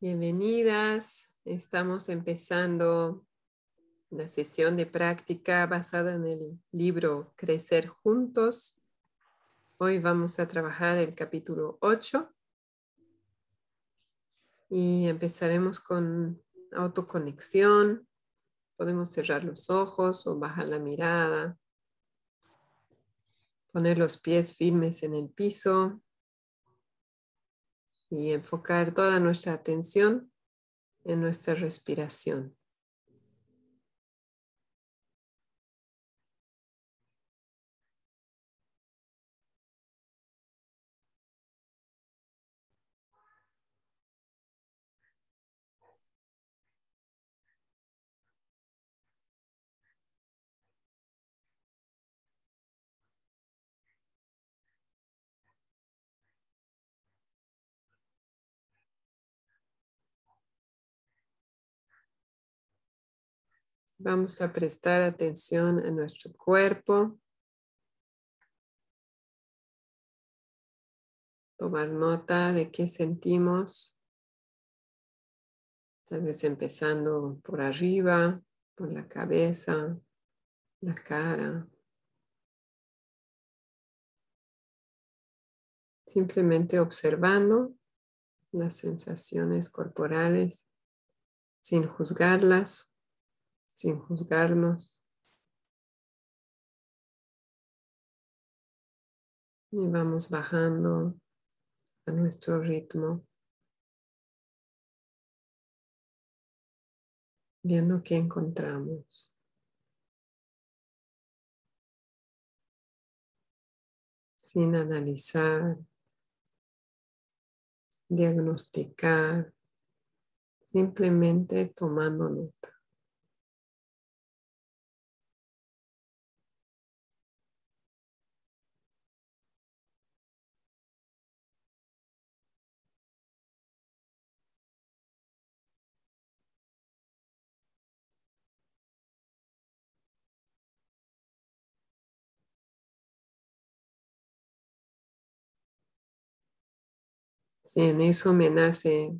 Bienvenidas. Estamos empezando la sesión de práctica basada en el libro Crecer Juntos. Hoy vamos a trabajar el capítulo 8 y empezaremos con autoconexión. Podemos cerrar los ojos o bajar la mirada, poner los pies firmes en el piso y enfocar toda nuestra atención en nuestra respiración. Vamos a prestar atención a nuestro cuerpo. Tomar nota de qué sentimos. Tal vez empezando por arriba, por la cabeza, la cara. Simplemente observando las sensaciones corporales sin juzgarlas sin juzgarnos. Y vamos bajando a nuestro ritmo, viendo qué encontramos. Sin analizar, diagnosticar, simplemente tomando nota. Si en eso me nace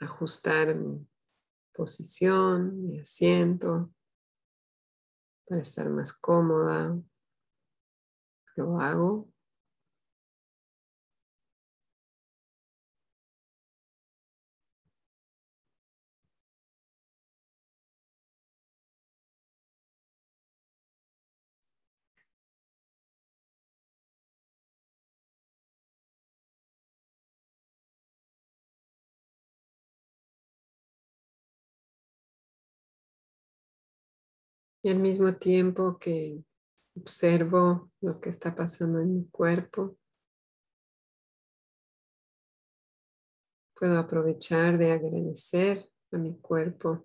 ajustar mi posición, mi asiento, para estar más cómoda, lo hago. Y al mismo tiempo que observo lo que está pasando en mi cuerpo, puedo aprovechar de agradecer a mi cuerpo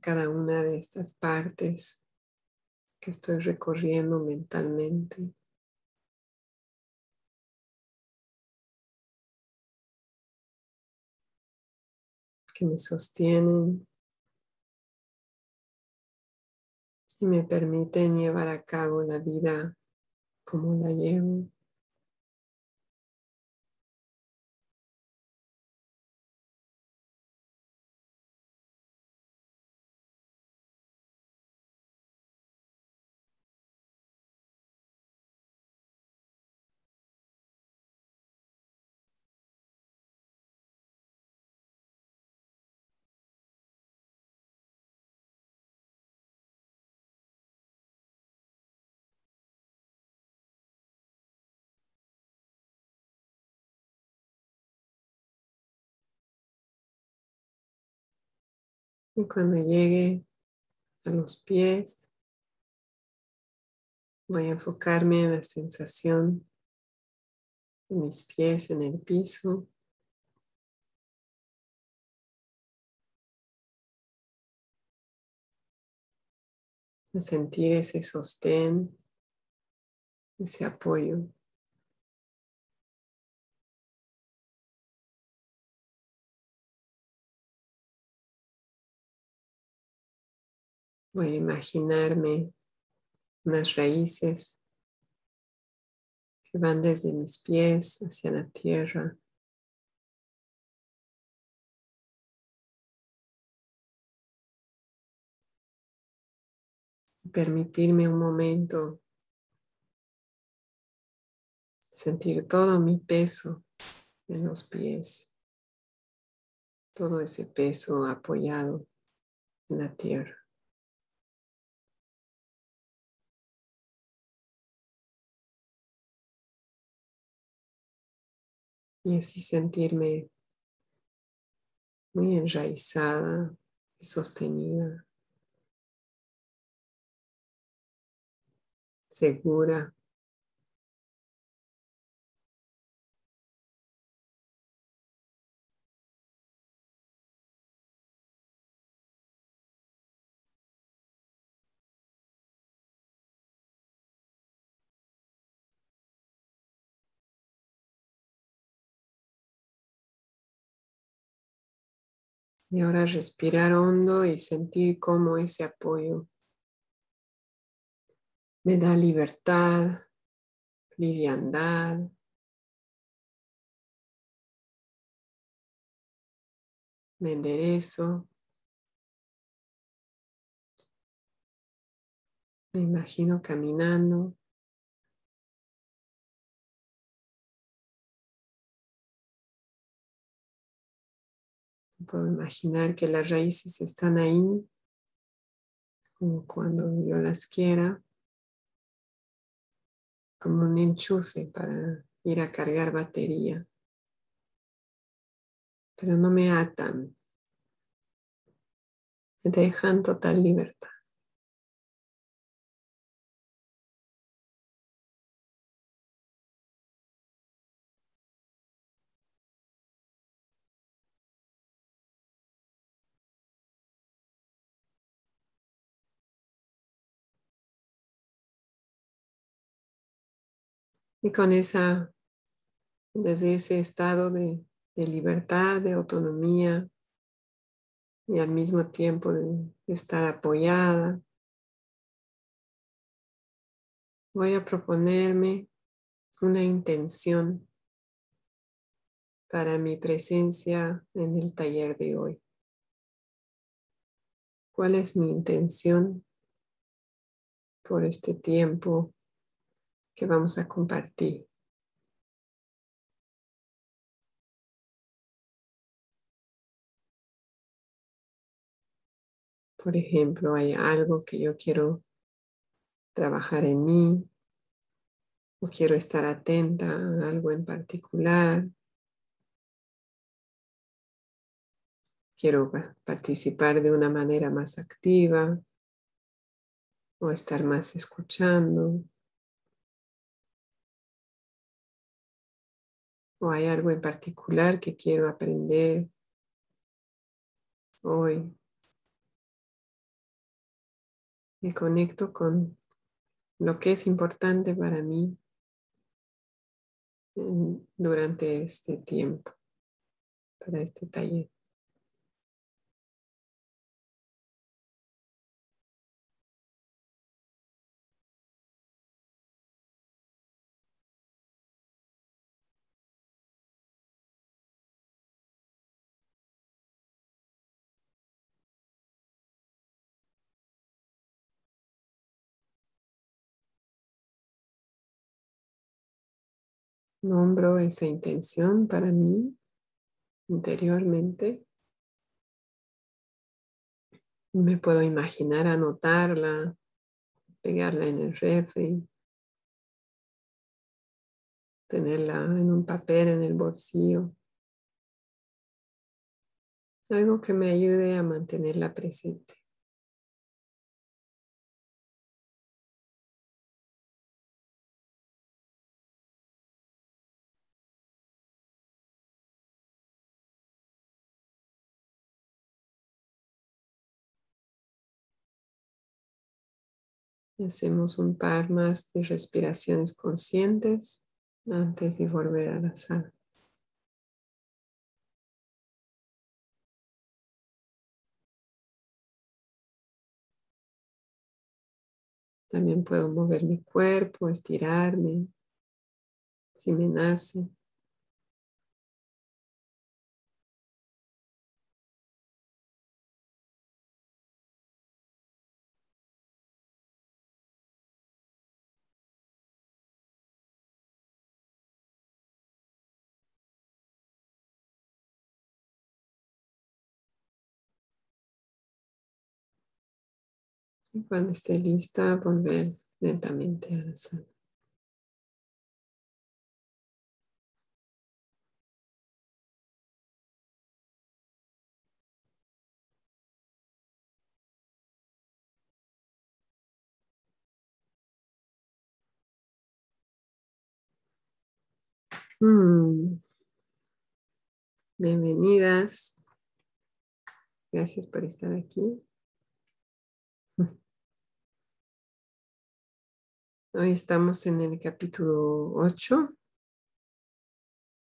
cada una de estas partes que estoy recorriendo mentalmente. que me sostienen, y me permiten llevar a cabo la vida como la llevo. Y cuando llegue a los pies, voy a enfocarme en la sensación de mis pies en el piso. A sentir ese sostén, ese apoyo. Voy a imaginarme unas raíces que van desde mis pies hacia la tierra. Permitirme un momento sentir todo mi peso en los pies, todo ese peso apoyado en la tierra. Y así sentirme muy enraizada y sostenida, segura. Y ahora respirar hondo y sentir cómo ese apoyo me da libertad, liviandad. Me enderezo. Me imagino caminando Puedo imaginar que las raíces están ahí, como cuando yo las quiera, como un enchufe para ir a cargar batería. Pero no me atan, me dejan total libertad. Y con esa, desde ese estado de, libertad, de autonomía y al mismo tiempo de estar apoyada, voy a proponerme una intención para mi presencia en el taller de hoy. ¿Cuál es mi intención por este tiempo que vamos a compartir. Por ejemplo, hay algo que yo quiero trabajar en mí o quiero estar atenta a algo en particular. Quiero participar de una manera más activa o estar más escuchando. O hay algo en particular que quiero aprender hoy. Me conecto con lo que es importante para mí durante este tiempo, para este taller. Nombro esa intención para mí interiormente. Me puedo imaginar anotarla, pegarla en el refri, tenerla en un papel en el bolsillo. Algo que me ayude a mantenerla presente. Hacemos un par más de respiraciones conscientes antes de volver a la sala. También puedo mover mi cuerpo, estirarme, si me nace. Cuando esté lista, volver lentamente a la sala. Mm. Bienvenidas. Gracias por estar aquí. Hoy estamos en el capítulo 8.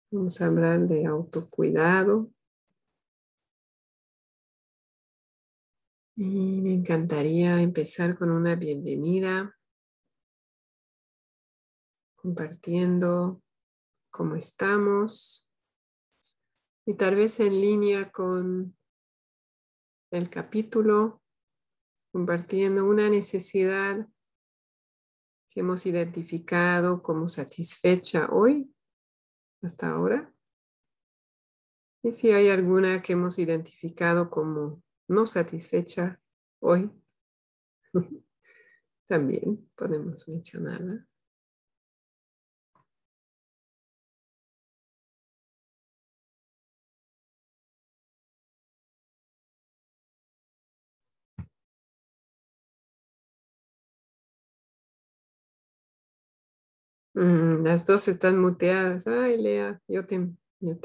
Vamos a hablar de autocuidado. Y me encantaría empezar con una bienvenida, compartiendo cómo estamos y tal vez en línea con el capítulo, compartiendo una necesidad que hemos identificado como satisfecha hoy, hasta ahora. Y si hay alguna que hemos identificado como no satisfecha hoy, también podemos mencionarla. Las dos están muteadas. Ay, Lea, yo te, yo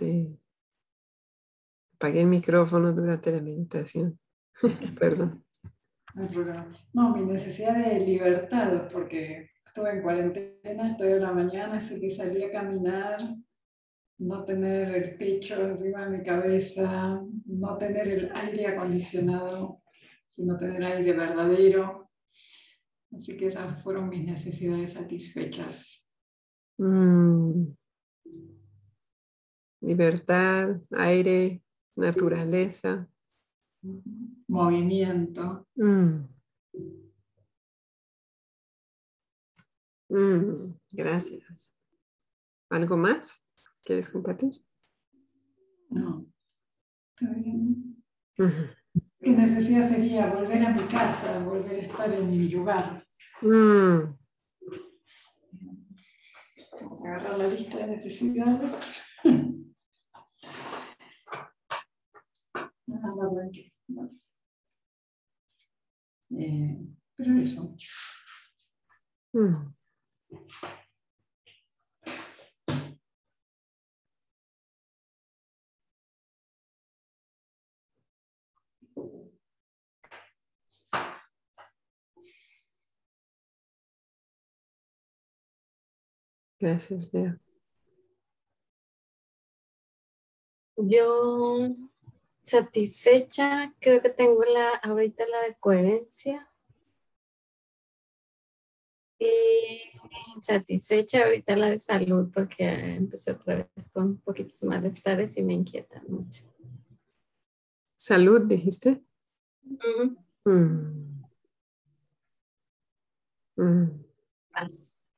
apagué el micrófono durante la meditación. Perdón. No, mi necesidad de libertad, porque estuve en cuarentena, estoy en la mañana, así que salí a caminar, no tener el techo encima de mi cabeza, no tener el aire acondicionado, sino tener aire verdadero. Así que esas fueron mis necesidades satisfechas. Mm. Libertad, aire, naturaleza. Movimiento. Mm. Mm, gracias. ¿Algo más? ¿Quieres compartir? No. Está bien. Mi necesidad sería volver a mi casa, volver a estar en mi lugar agarrar la lista de necesidades. eh, pero eso. Mm. Gracias, Lea. Yo satisfecha, creo que tengo la ahorita la de coherencia. Y satisfecha ahorita la de salud porque empecé otra vez con poquitos malestares y me inquietan mucho. Salud, dijiste. Mm. Mm.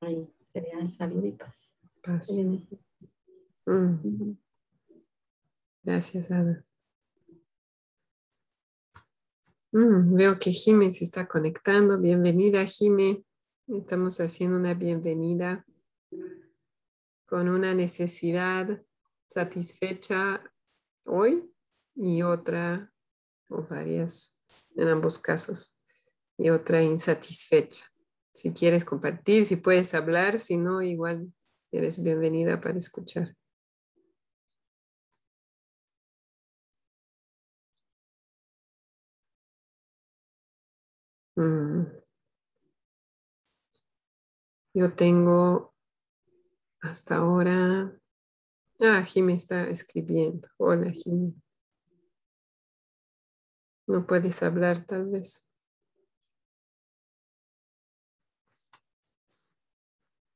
Ahí sería salud y paz. Paz. Mm. Gracias, Ada. Mm, veo que Jime se está conectando. Bienvenida, Jime. Estamos haciendo una bienvenida con una necesidad satisfecha hoy y otra, o varias en ambos casos, y otra insatisfecha si quieres compartir, si puedes hablar, si no, igual eres bienvenida para escuchar. Mm. Yo tengo hasta ahora. Ah, Jimmy está escribiendo. Hola, Jimmy. No puedes hablar, tal vez.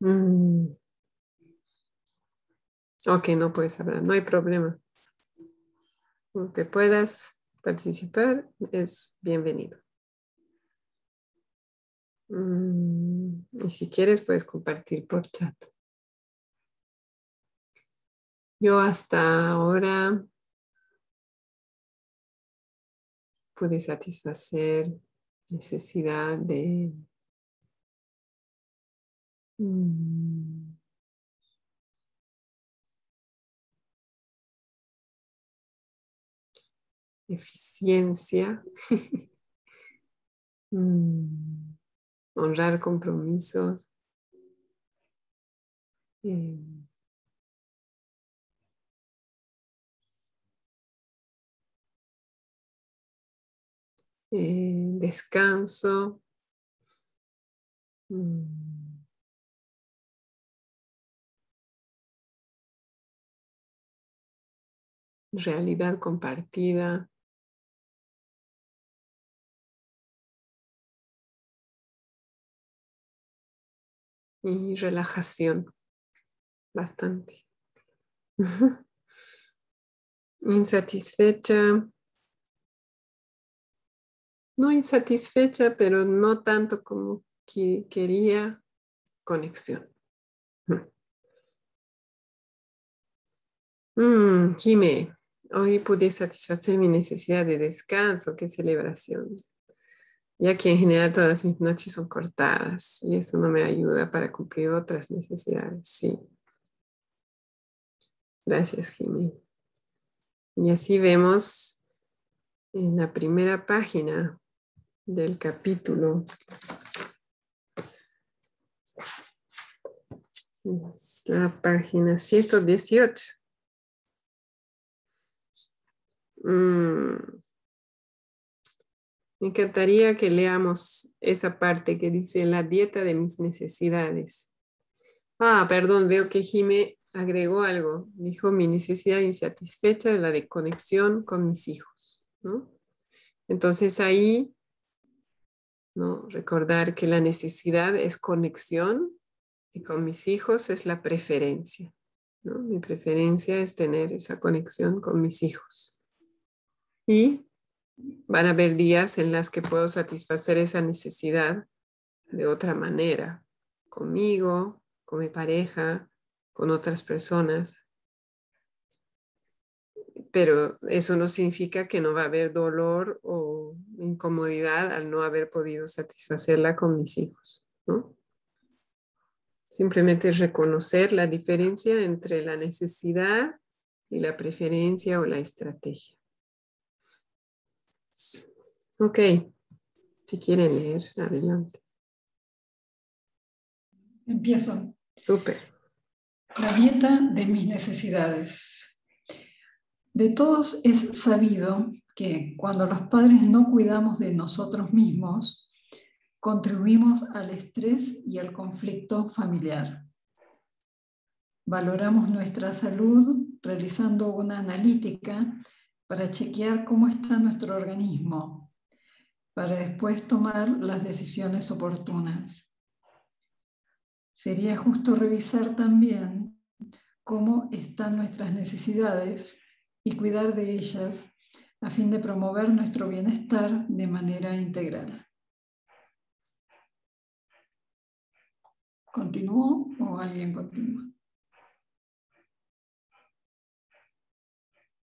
Mm. Ok, no puedes hablar, no hay problema. Aunque puedas participar, es bienvenido. Mm, y si quieres, puedes compartir por chat. Yo hasta ahora pude satisfacer necesidad de mm, eficiencia, mm, honrar compromisos. Eh, Eh, descanso. Mm. Realidad compartida. Y relajación. Bastante. Insatisfecha no insatisfecha, pero no tanto como que quería conexión. Mm, Jime, hoy pude satisfacer mi necesidad de descanso, qué celebración. Ya que en general todas mis noches son cortadas y eso no me ayuda para cumplir otras necesidades. Sí. Gracias, Jime. Y así vemos en la primera página del capítulo. la página 118. Mm. Me encantaría que leamos esa parte que dice la dieta de mis necesidades. Ah, perdón, veo que Jime agregó algo. Dijo mi necesidad insatisfecha es la de conexión con mis hijos. Entonces ahí Recordar que la necesidad es conexión y con mis hijos es la preferencia. Mi preferencia es tener esa conexión con mis hijos. Y van a haber días en las que puedo satisfacer esa necesidad de otra manera, conmigo, con mi pareja, con otras personas pero eso no significa que no va a haber dolor o incomodidad al no haber podido satisfacerla con mis hijos. ¿no? Simplemente reconocer la diferencia entre la necesidad y la preferencia o la estrategia. Ok, si quieren leer, adelante. Empiezo. Súper. La dieta de mis necesidades. De todos es sabido que cuando los padres no cuidamos de nosotros mismos, contribuimos al estrés y al conflicto familiar. Valoramos nuestra salud realizando una analítica para chequear cómo está nuestro organismo, para después tomar las decisiones oportunas. Sería justo revisar también cómo están nuestras necesidades y cuidar de ellas a fin de promover nuestro bienestar de manera integral. ¿Continúo o alguien continúa?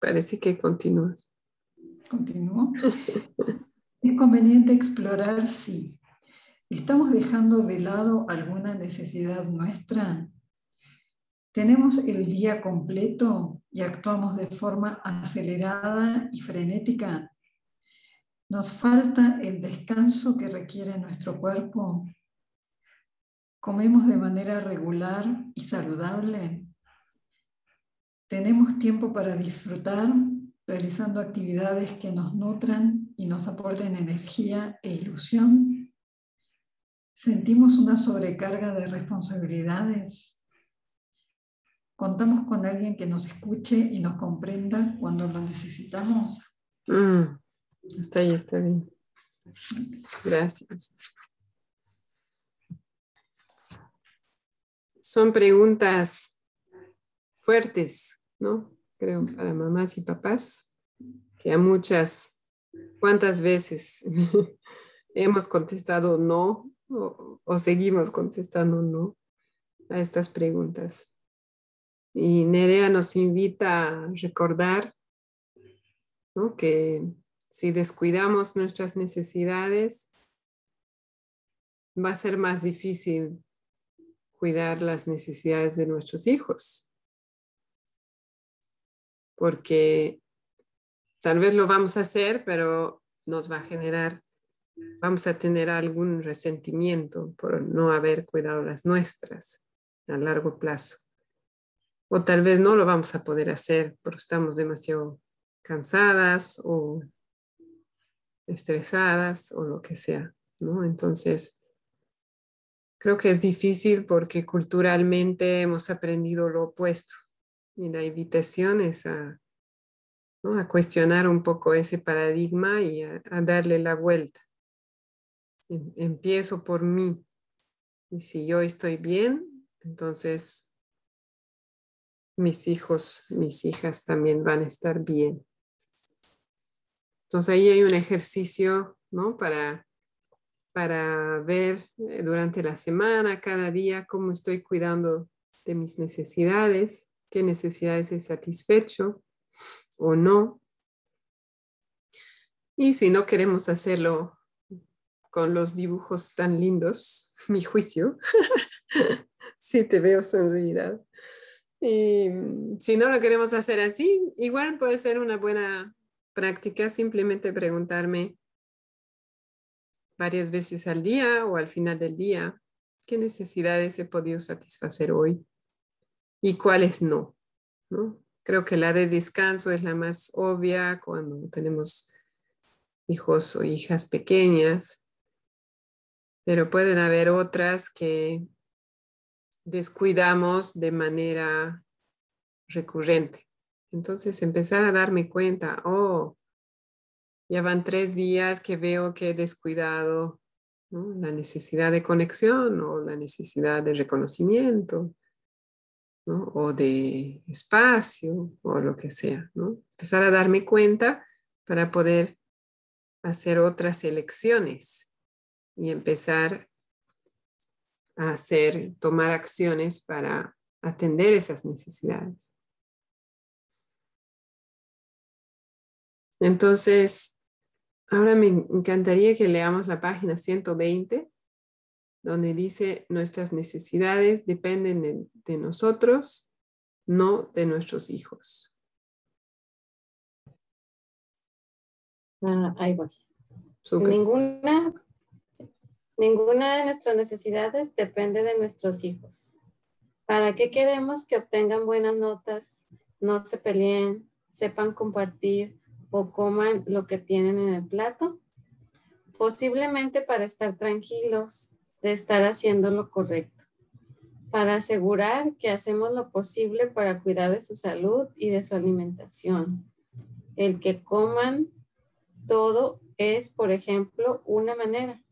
Parece que continúa. ¿Continúo? es conveniente explorar si estamos dejando de lado alguna necesidad nuestra tenemos el día completo y actuamos de forma acelerada y frenética. Nos falta el descanso que requiere nuestro cuerpo. Comemos de manera regular y saludable. Tenemos tiempo para disfrutar realizando actividades que nos nutran y nos aporten energía e ilusión. Sentimos una sobrecarga de responsabilidades contamos con alguien que nos escuche y nos comprenda cuando lo necesitamos. Mm, está ahí, está bien. Gracias. Son preguntas fuertes, ¿no? Creo, para mamás y papás, que a muchas, ¿cuántas veces hemos contestado no o, o seguimos contestando no a estas preguntas? Y Nerea nos invita a recordar que si descuidamos nuestras necesidades, va a ser más difícil cuidar las necesidades de nuestros hijos. Porque tal vez lo vamos a hacer, pero nos va a generar, vamos a tener algún resentimiento por no haber cuidado las nuestras a largo plazo. O tal vez no lo vamos a poder hacer porque estamos demasiado cansadas o estresadas o lo que sea, ¿no? Entonces, creo que es difícil porque culturalmente hemos aprendido lo opuesto y la invitación es a, a cuestionar un poco ese paradigma y a, darle la vuelta. Em, empiezo por mí y si yo estoy bien, entonces mis hijos, mis hijas también van a estar bien. Entonces ahí hay un ejercicio, ¿no? Para, para ver eh, durante la semana, cada día, cómo estoy cuidando de mis necesidades, qué necesidades he satisfecho o no. Y si no queremos hacerlo con los dibujos tan lindos, mi juicio, si te veo sonreír. Y si no lo queremos hacer así, igual puede ser una buena práctica simplemente preguntarme varias veces al día o al final del día qué necesidades he podido satisfacer hoy y cuáles no. ¿no? Creo que la de descanso es la más obvia cuando tenemos hijos o hijas pequeñas, pero pueden haber otras que descuidamos de manera recurrente. Entonces empezar a darme cuenta, oh, ya van tres días que veo que he descuidado la necesidad de conexión o la necesidad de reconocimiento o de espacio o lo que sea. ¿no? Empezar a darme cuenta para poder hacer otras elecciones y empezar a hacer, tomar acciones para atender esas necesidades. Entonces, ahora me encantaría que leamos la página 120, donde dice, nuestras necesidades dependen de, nosotros, no de nuestros hijos. Ah, ahí voy. Ninguna, ninguna de nuestras necesidades depende de nuestros hijos. ¿Para qué queremos que obtengan buenas notas, no se peleen, sepan compartir, o coman lo que tienen en el plato? Posiblemente para estar tranquilos de estar haciendo lo correcto, para asegurar que hacemos lo posible para cuidar de su salud y de su alimentación. El que coman todo es, por ejemplo, una manera,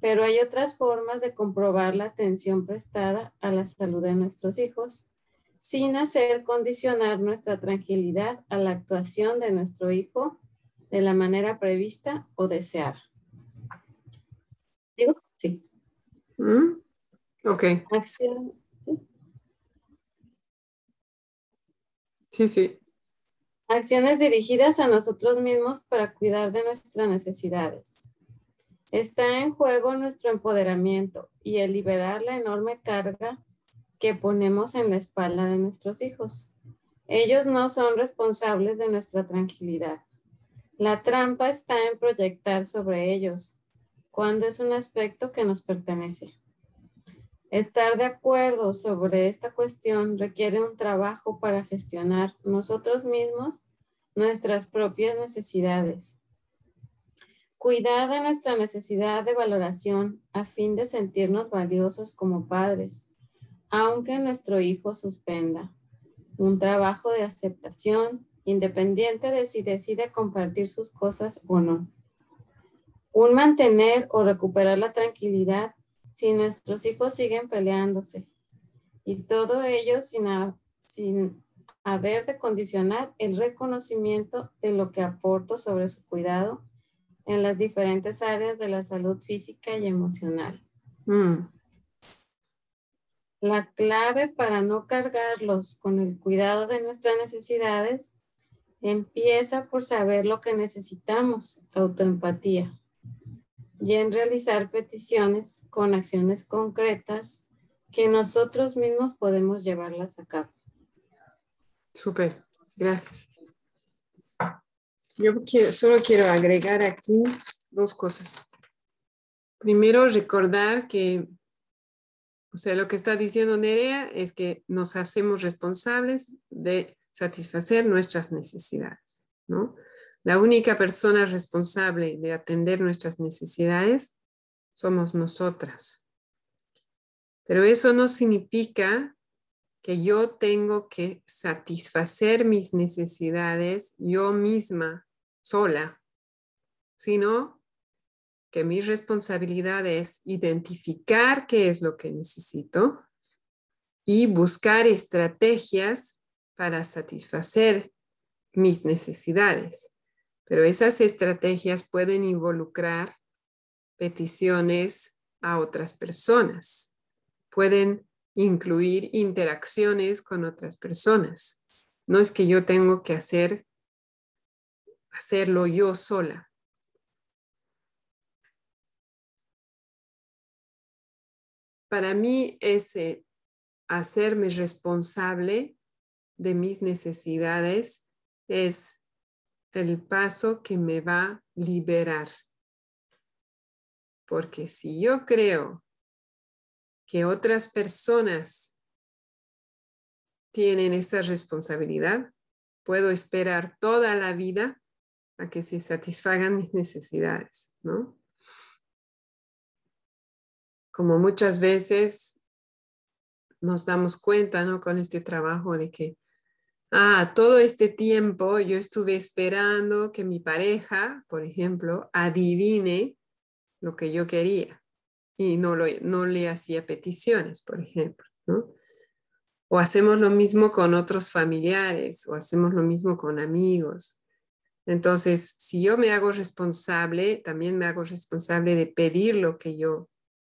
pero hay otras formas de comprobar la atención prestada a la salud de nuestros hijos sin hacer condicionar nuestra tranquilidad a la actuación de nuestro hijo de la manera prevista o deseada. ¿Digo? Sí. Mm, ok. Acción. Sí, sí. Acciones dirigidas a nosotros mismos para cuidar de nuestras necesidades. Está en juego nuestro empoderamiento y el liberar la enorme carga que ponemos en la espalda de nuestros hijos. Ellos no son responsables de nuestra tranquilidad. La trampa está en proyectar sobre ellos cuando es un aspecto que nos pertenece. Estar de acuerdo sobre esta cuestión requiere un trabajo para gestionar nosotros mismos nuestras propias necesidades. Cuidar de nuestra necesidad de valoración a fin de sentirnos valiosos como padres aunque nuestro hijo suspenda. Un trabajo de aceptación independiente de si decide compartir sus cosas o no. Un mantener o recuperar la tranquilidad si nuestros hijos siguen peleándose. Y todo ello sin, sin haber de condicionar el reconocimiento de lo que aporto sobre su cuidado en las diferentes áreas de la salud física y emocional. Mm. La clave para no cargarlos con el cuidado de nuestras necesidades empieza por saber lo que necesitamos, autoempatía. Y en realizar peticiones con acciones concretas que nosotros mismos podemos llevarlas a cabo. Súper, gracias. Yo solo quiero agregar aquí dos cosas. Primero, recordar que, o sea, lo que está diciendo Nerea es que nos hacemos responsables de satisfacer nuestras necesidades, ¿no? La única persona responsable de atender nuestras necesidades somos nosotras. Pero eso no significa que yo tengo que satisfacer mis necesidades yo misma, sola, sino que mi responsabilidad es identificar qué es lo que necesito y buscar estrategias para satisfacer mis necesidades. Pero esas estrategias pueden involucrar peticiones a otras personas, pueden incluir interacciones con otras personas. No es que yo tengo que hacer hacerlo yo sola. Para mí ese hacerme responsable de mis necesidades es el paso que me va a liberar. Porque si yo creo que otras personas tienen esta responsabilidad, puedo esperar toda la vida a que se satisfagan mis necesidades, ¿no? Como muchas veces nos damos cuenta, ¿no? Con este trabajo de que, ah, todo este tiempo yo estuve esperando que mi pareja, por ejemplo, adivine lo que yo quería y no, lo, no le hacía peticiones, por ejemplo, ¿no? O hacemos lo mismo con otros familiares o hacemos lo mismo con amigos. Entonces, si yo me hago responsable, también me hago responsable de pedir lo que yo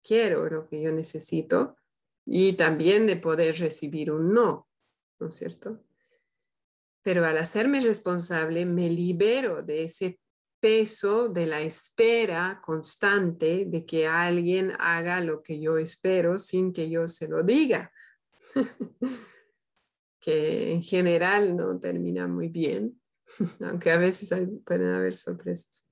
quiero, lo que yo necesito y también de poder recibir un no, ¿no es cierto? Pero al hacerme responsable, me libero de ese peso de la espera constante de que alguien haga lo que yo espero sin que yo se lo diga, que en general no termina muy bien, aunque a veces pueden haber sorpresas.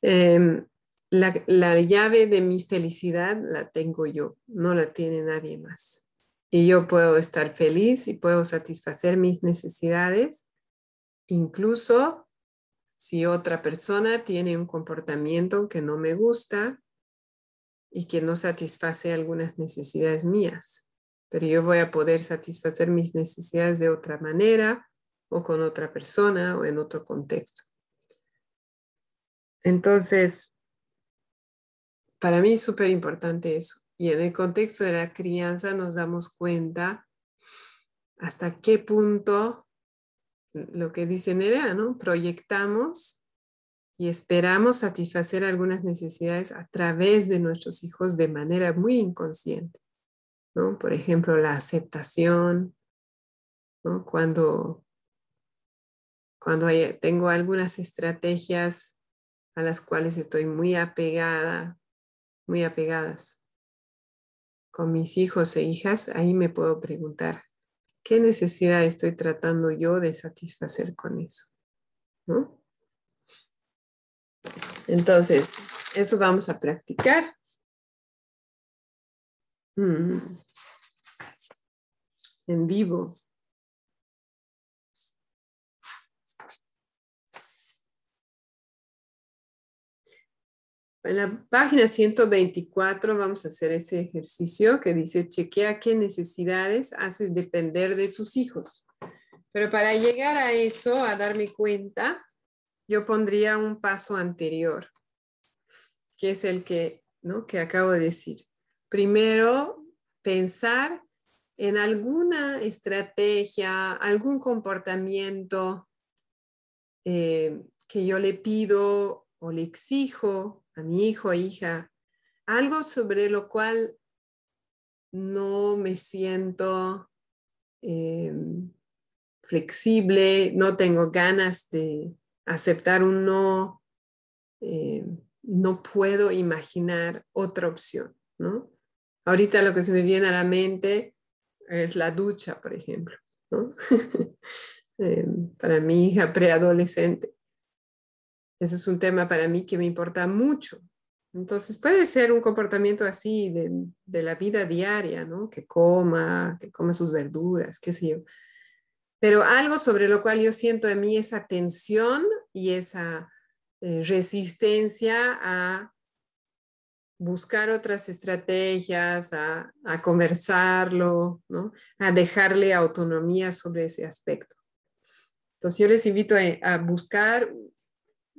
Em, la, la llave de mi felicidad la tengo yo, no la tiene nadie más. Y yo puedo estar feliz y puedo satisfacer mis necesidades, incluso si otra persona tiene un comportamiento que no me gusta y que no satisface algunas necesidades mías, pero yo voy a poder satisfacer mis necesidades de otra manera o con otra persona o en otro contexto. Entonces, para mí es súper importante eso. Y en el contexto de la crianza nos damos cuenta hasta qué punto lo que dice Nerea, ¿no? Proyectamos y esperamos satisfacer algunas necesidades a través de nuestros hijos de manera muy inconsciente, ¿no? Por ejemplo, la aceptación, ¿no? Cuando, cuando tengo algunas estrategias a las cuales estoy muy apegada, muy apegadas con mis hijos e hijas, ahí me puedo preguntar, ¿Qué necesidad estoy tratando yo de satisfacer con eso? Entonces, eso vamos a practicar. Mm. En vivo. En la página 124 vamos a hacer ese ejercicio que dice, chequea qué necesidades haces depender de tus hijos. Pero para llegar a eso, a darme cuenta, yo pondría un paso anterior, que es el que, ¿no? que acabo de decir. Primero, pensar en alguna estrategia, algún comportamiento eh, que yo le pido o le exijo a mi hijo hija algo sobre lo cual no me siento em, flexible, no tengo ganas de aceptar un no, em, no puedo imaginar otra opción, ¿no? Ahorita lo que se me viene a la mente es la ducha, por ejemplo. Em, para mi hija preadolescente. Ese es un tema para mí que me importa mucho. Entonces puede ser un comportamiento así de, de la vida diaria, ¿no? Que coma, que coma sus verduras, qué sé yo. Pero algo sobre lo cual yo siento en mí esa tensión y esa eh, resistencia a buscar otras estrategias, a, conversarlo, ¿no? a dejarle autonomía sobre ese aspecto. Entonces yo les invito a, buscar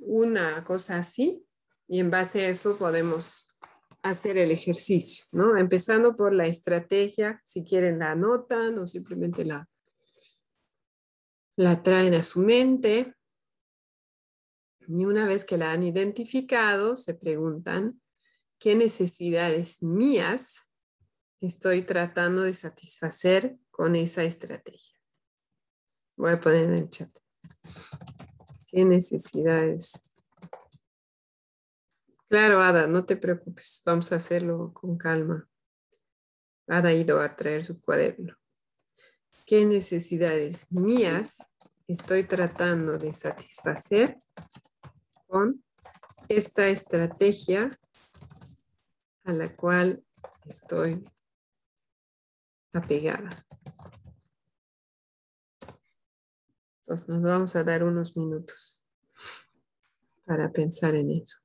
una cosa así y en base a eso podemos hacer el ejercicio, ¿no? Empezando por la estrategia, si quieren la anotan o simplemente la, la traen a su mente y una vez que la han identificado, se preguntan, ¿qué necesidades mías estoy tratando de satisfacer con esa estrategia? Voy a poner en el chat. ¿Qué necesidades? Claro, Ada, no te preocupes, vamos a hacerlo con calma. Ada ha ido a traer su cuaderno. ¿Qué necesidades mías estoy tratando de satisfacer con esta estrategia a la cual estoy apegada. Entonces nos vamos a dar unos minutos para pensar en eso.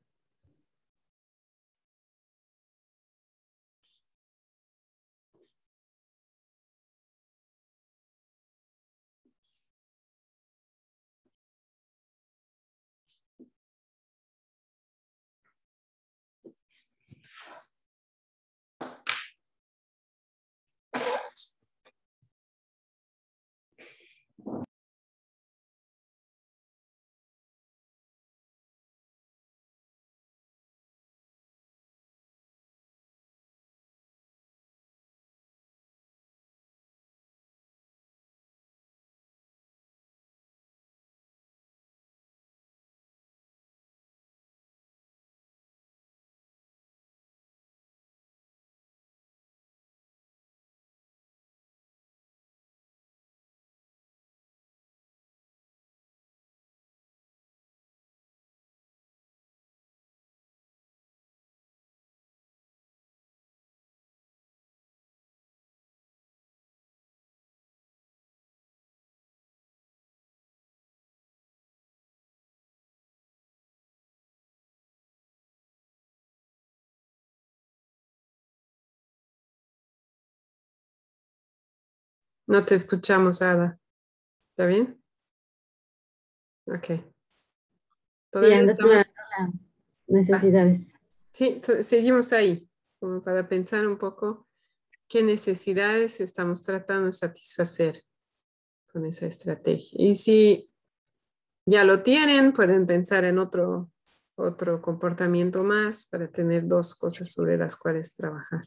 No te escuchamos, Ada. ¿Está bien? Ok. ¿Todavía necesidades. Sí, seguimos ahí, como para pensar un poco qué necesidades estamos tratando de satisfacer con esa estrategia. Y si ya lo tienen, pueden pensar en otro, otro comportamiento más para tener dos cosas sobre las cuales trabajar.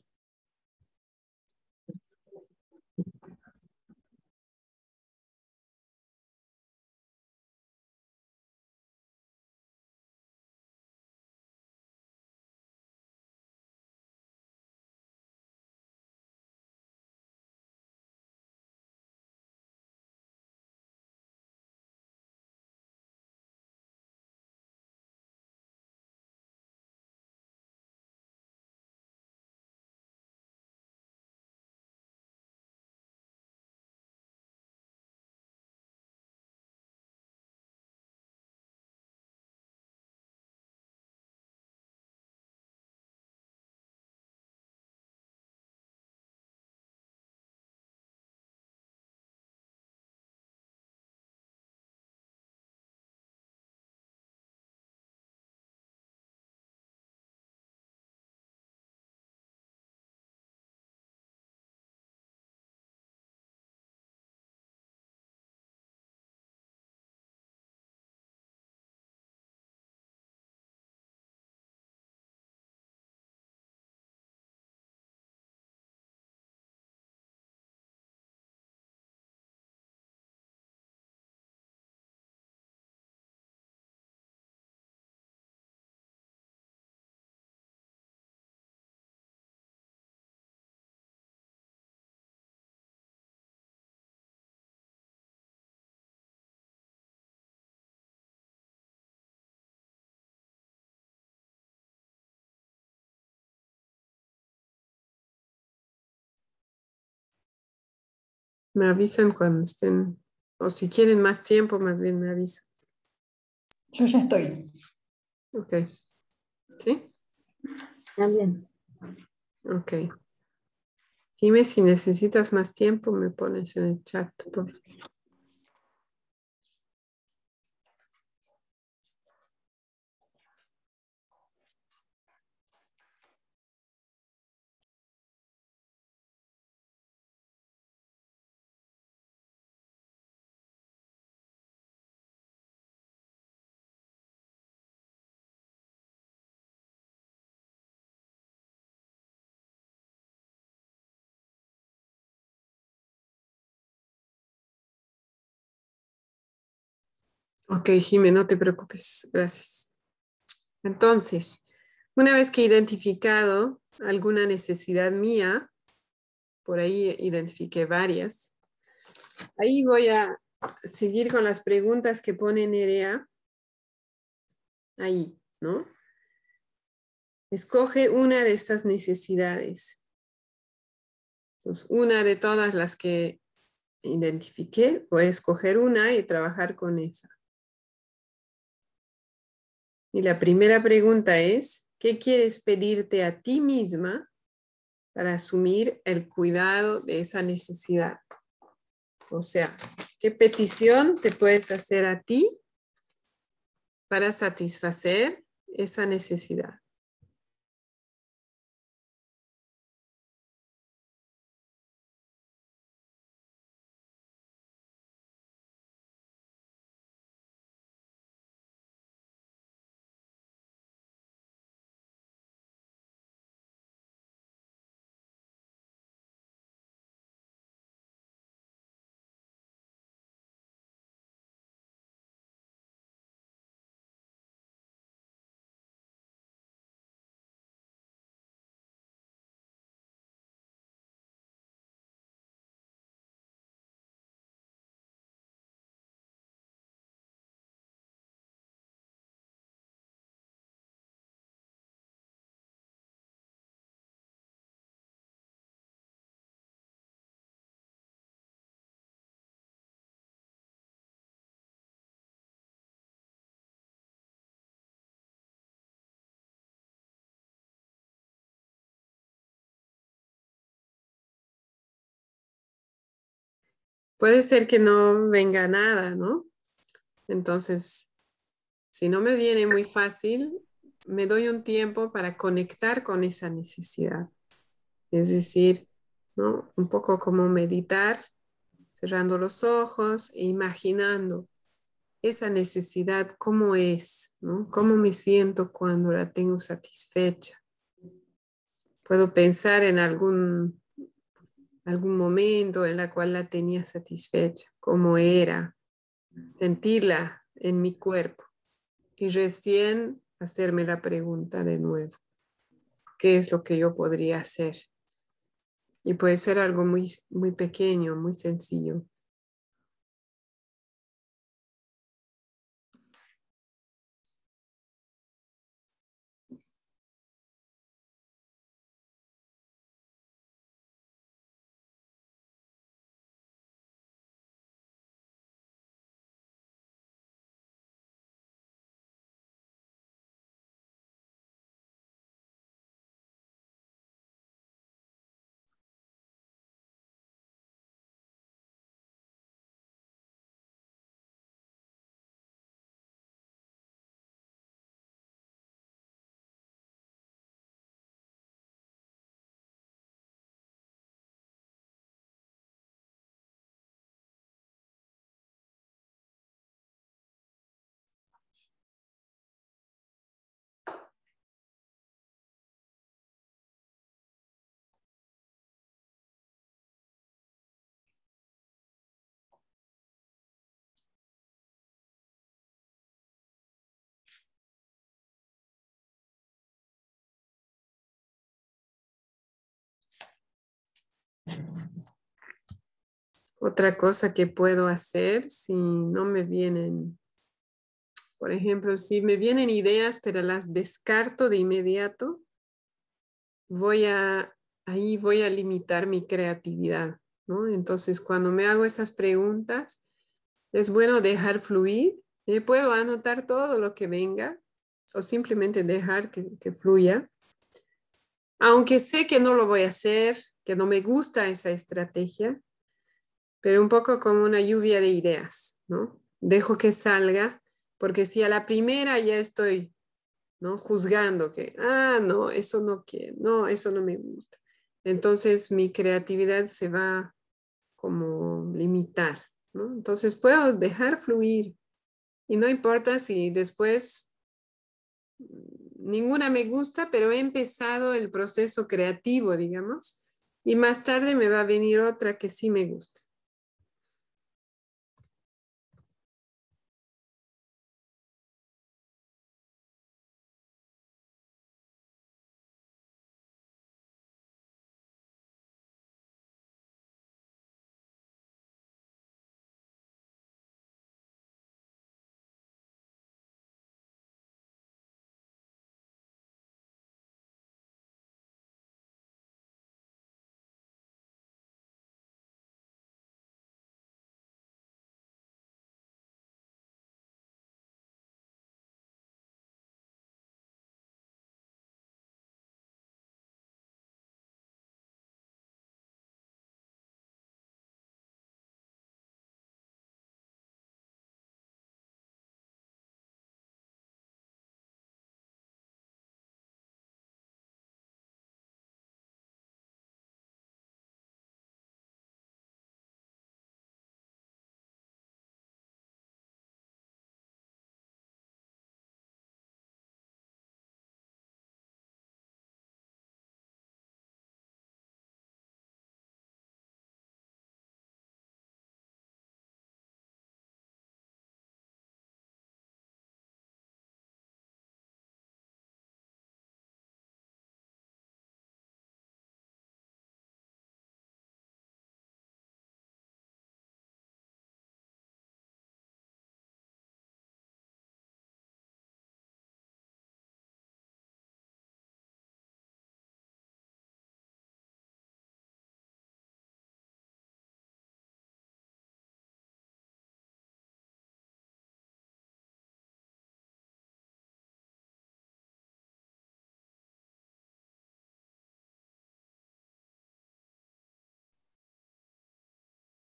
Me avisan cuando estén, o si quieren más tiempo, más bien me avisan. Yo ya estoy. Ok. ¿Sí? También. Ok. Dime si necesitas más tiempo, me pones en el chat, por favor. Ok, Jimé, no te preocupes. Gracias. Entonces, una vez que he identificado alguna necesidad mía, por ahí identifiqué varias, ahí voy a seguir con las preguntas que pone Nerea. Ahí, ¿no? Escoge una de estas necesidades. Entonces, una de todas las que identifiqué, voy a escoger una y trabajar con esa. Y la primera pregunta es, ¿qué quieres pedirte a ti misma para asumir el cuidado de esa necesidad? O sea, ¿qué petición te puedes hacer a ti para satisfacer esa necesidad? Puede ser que no venga nada, ¿no? Entonces, si no me viene muy fácil, me doy un tiempo para conectar con esa necesidad. Es decir, ¿no? Un poco como meditar, cerrando los ojos e imaginando esa necesidad, cómo es, ¿no? Cómo me siento cuando la tengo satisfecha. Puedo pensar en algún algún momento en la cual la tenía satisfecha, cómo era, sentirla en mi cuerpo y recién hacerme la pregunta de nuevo, ¿qué es lo que yo podría hacer? Y puede ser algo muy, muy pequeño, muy sencillo. Otra cosa que puedo hacer si no me vienen, por ejemplo, si me vienen ideas pero las descarto de inmediato, voy a, ahí voy a limitar mi creatividad, ¿no? Entonces, cuando me hago esas preguntas, es bueno dejar fluir. Eh, puedo anotar todo lo que venga o simplemente dejar que fluya. Aunque sé que no lo voy a hacer, que no me gusta esa estrategia, pero un poco como una lluvia de ideas, ¿no? Dejo que salga, porque si a la primera ya estoy, ¿no? Juzgando que, ah, no, eso no quiero, no, eso no me gusta. Entonces mi creatividad se va como limitar, ¿no? Entonces puedo dejar fluir y no importa si después ninguna me gusta, pero he empezado el proceso creativo, digamos, y más tarde me va a venir otra que sí me gusta.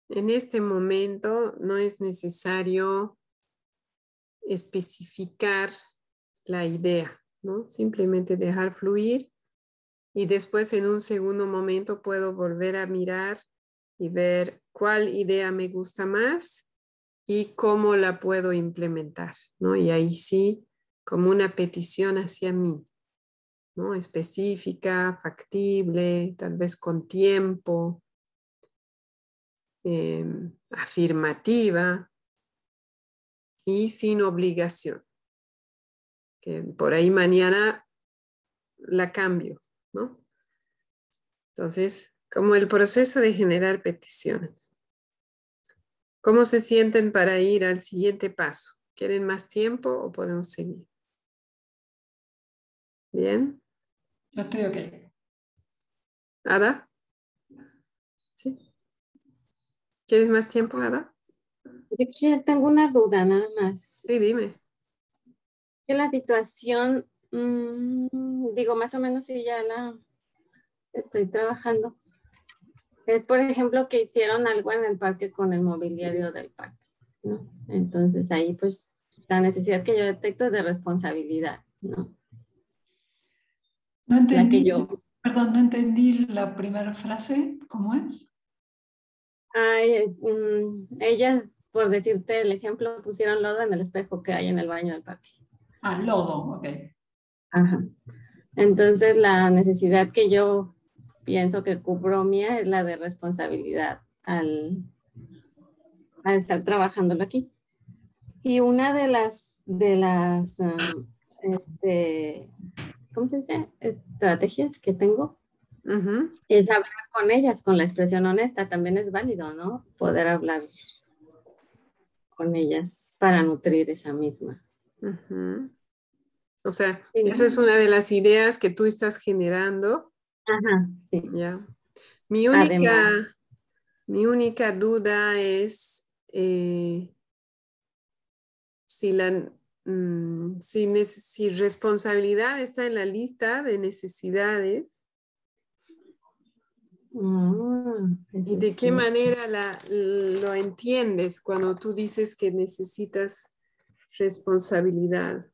En este momento no es necesario especificar la idea, ¿no? Simplemente dejar fluir y después en un segundo momento puedo volver a mirar y ver cuál idea me gusta más y cómo la puedo implementar, ¿no? Y ahí sí, como una petición hacia mí, ¿no? Específica, factible, tal vez con tiempo, Em, afirmativa y sin obligación. Que por ahí mañana la cambio, ¿no? Entonces, como el proceso de generar peticiones. ¿Cómo se sienten para ir al siguiente paso? ¿Quieren más tiempo o podemos seguir? ¿Bien? Yo estoy ok. ¿Ada? ¿Sí? ¿Quieres más tiempo, Ada? Yo tengo una duda nada más. Sí, dime. Que la situación, mm, digo, más o menos si ya la estoy trabajando. Es, por ejemplo, que hicieron algo en el parque con el mobiliario del parque, ¿no? Entonces ahí, pues, la necesidad que yo detecto es de responsabilidad, ¿no? No entendí. yo... Perdón, no entendí la primera frase. ¿Cómo es? Ay, mm, ellas, por decirte el ejemplo, pusieron lodo en el espejo que hay en el baño del parque. Ah, lodo, ok. Ajá. Entonces, la necesidad que yo pienso que cubro mía es la de responsabilidad al, al estar trabajándolo aquí. Y una de las, de las, um, este, ¿cómo se dice? Estrategias que tengo es hablar con ellas, con la expresión honesta, también es válido, ¿no? Poder hablar con ellas para nutrir esa misma. O sea, esa es una de las ideas que tú estás generando. Ajá, sí. Ya. Mi única, Mi única duda es eh, si, la, mm, si, si responsabilidad está en la lista de necesidades. Ah, ¿Y de qué manera la, lo entiendes cuando tú dices que necesitas responsabilidad?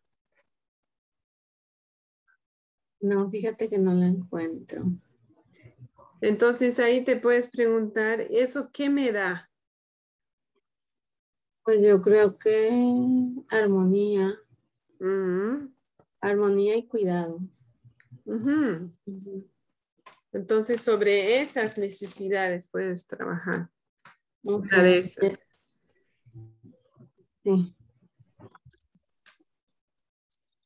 No, fíjate que no la encuentro. Entonces ahí te puedes preguntar, ¿eso qué me da? Pues yo creo que armonía. Armonía y cuidado. Entonces sobre esas necesidades puedes trabajar. Una de esas. Sí.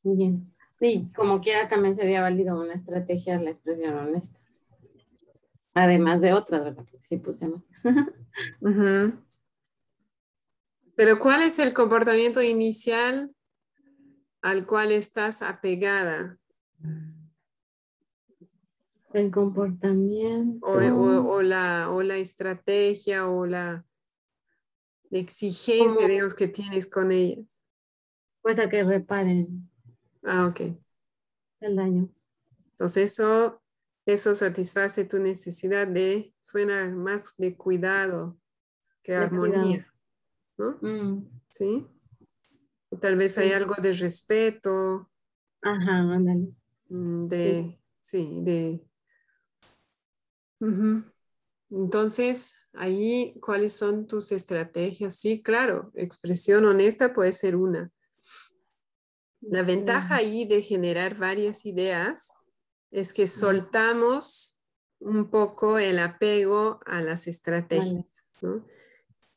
Bien. Sí, como quiera también sería válido una estrategia de la expresión honesta. Además de otras, ¿verdad? sí puse más. Pero ¿cuál es el comportamiento inicial al cual estás apegada? El comportamiento. O, la, o la estrategia o la exigencia, digamos, que tienes con ellas. Pues a que reparen. Ah, ok. El daño. Entonces eso eso satisface tu necesidad de, suena más de cuidado que armonía, ¿no? Mm. ¿Sí? tal vez hay algo de respeto. Ajá, ándale. Mm, de, sí, de... Entonces, ahí, ¿cuáles son tus estrategias? Sí, claro, expresión honesta puede ser una. La ventaja ahí de generar varias ideas es que soltamos un poco el apego a las estrategias, ¿no?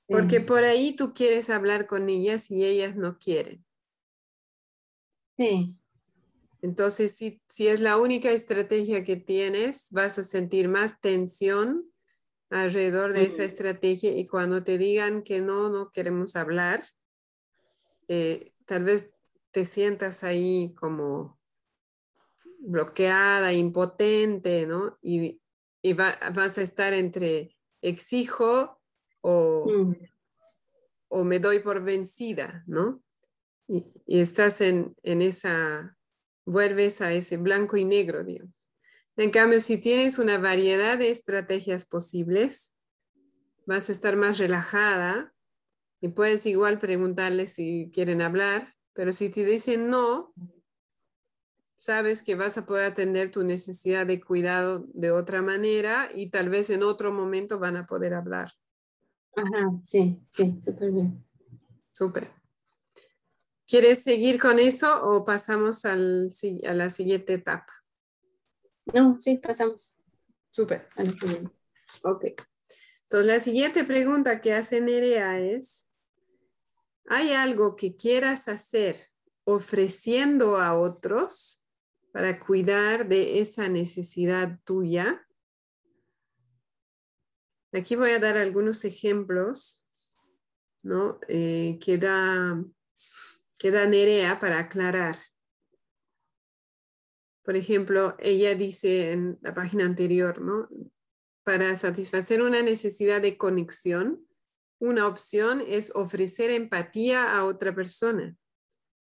Porque por ahí tú quieres hablar con ellas y ellas no quieren. Sí. Entonces, si, si es la única estrategia que tienes, vas a sentir más tensión alrededor de esa estrategia y cuando te digan que no, no queremos hablar, eh, tal vez te sientas ahí como bloqueada, impotente, ¿no? Y, vas a estar entre exijo o, mm. o, me doy por vencida, ¿no? Y, estás en, en, esa, vuelves a ese blanco y negro, Dios. En cambio, si tienes una variedad de estrategias posibles, vas a estar más relajada y puedes igual preguntarles si quieren hablar, pero si te dicen no, sabes que vas a poder atender tu necesidad de cuidado de otra manera y tal vez en otro momento van a poder hablar. Ajá, sí, sí, súper bien. Súper. ¿Quieres seguir con eso o pasamos a la siguiente etapa? No, sí, pasamos. Súper. Ok. Entonces, la siguiente pregunta que hace Nerea es, ¿hay algo que quieras hacer ofreciendo a otros para cuidar de esa necesidad tuya. Aquí voy a dar algunos ejemplos ¿no? Eh, que, da, que da Nerea para aclarar. Por ejemplo, ella dice en la página anterior, ¿no? Para satisfacer una necesidad de conexión, una opción es ofrecer empatía a otra persona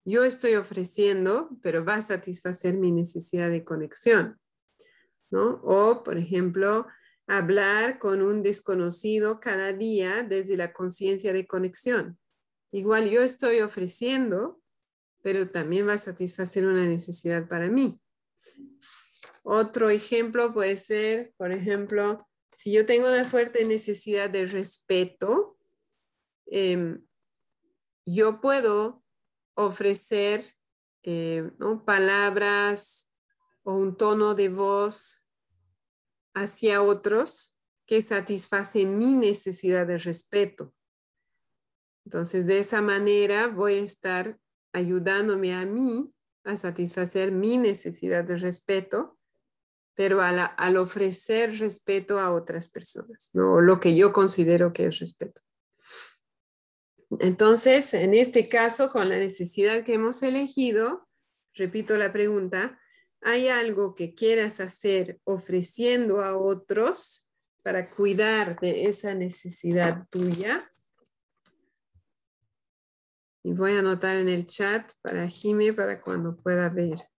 yo estoy ofreciendo, pero va a satisfacer mi necesidad de conexión. ¿no? O, por ejemplo, hablar con un desconocido cada día desde la conciencia de conexión. Igual yo estoy ofreciendo, pero también va a satisfacer una necesidad para mí. Otro ejemplo puede ser, por ejemplo, si yo tengo una fuerte necesidad de respeto, em, yo puedo ofrecer eh, palabras o un tono de voz hacia otros que satisfacen mi necesidad de respeto. Entonces, de esa manera voy a estar ayudándome a mí a satisfacer mi necesidad de respeto, pero al, ofrecer respeto a otras personas, ¿no? lo que yo considero que es respeto. Entonces, en este caso, con la necesidad que hemos elegido, repito la pregunta, ¿hay algo que quieras hacer ofreciendo a otros para cuidar de esa necesidad tuya. Y voy a anotar en el chat para Jime para cuando pueda ver.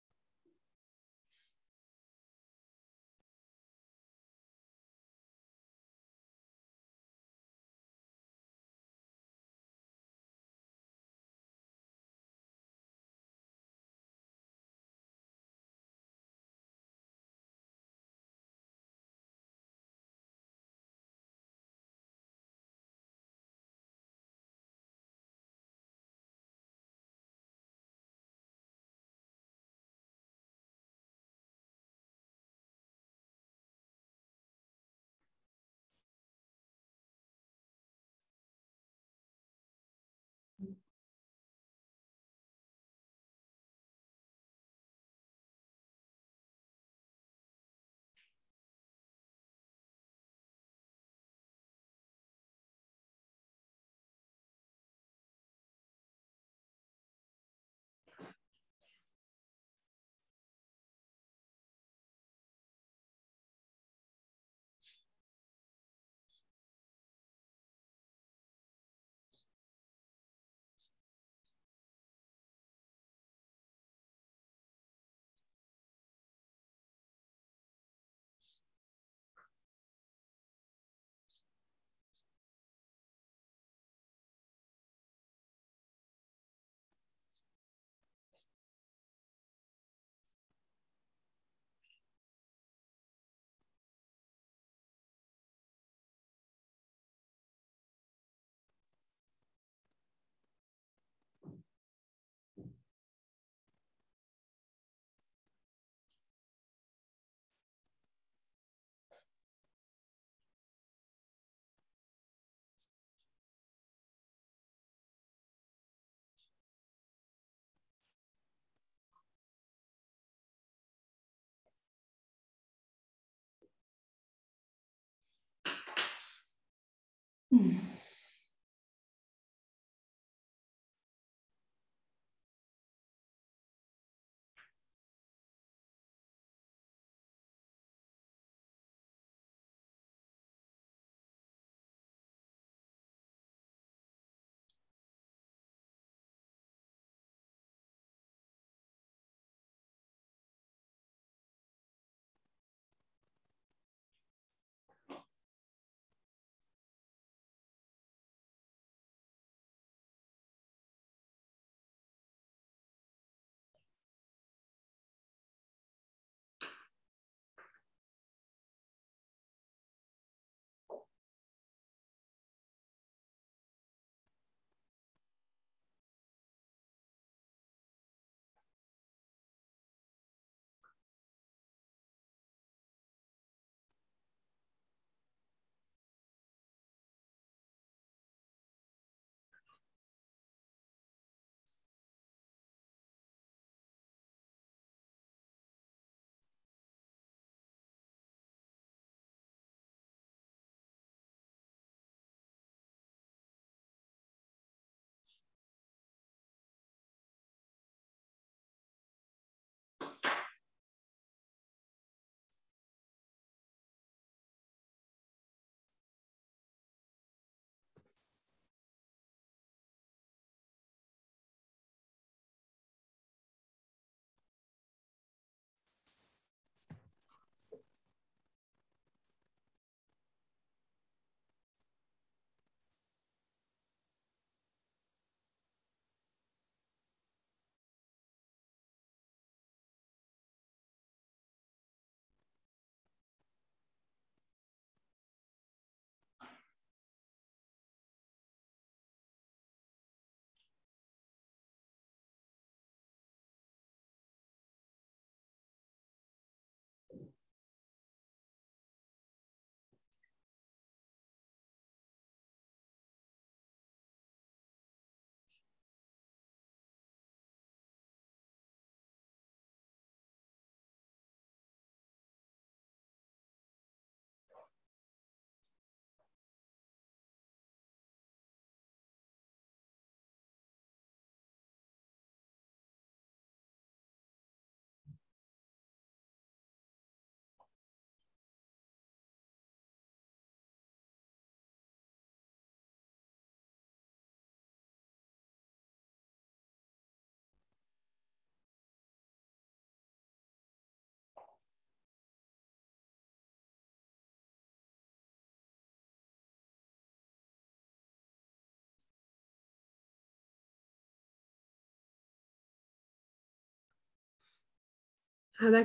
Mm.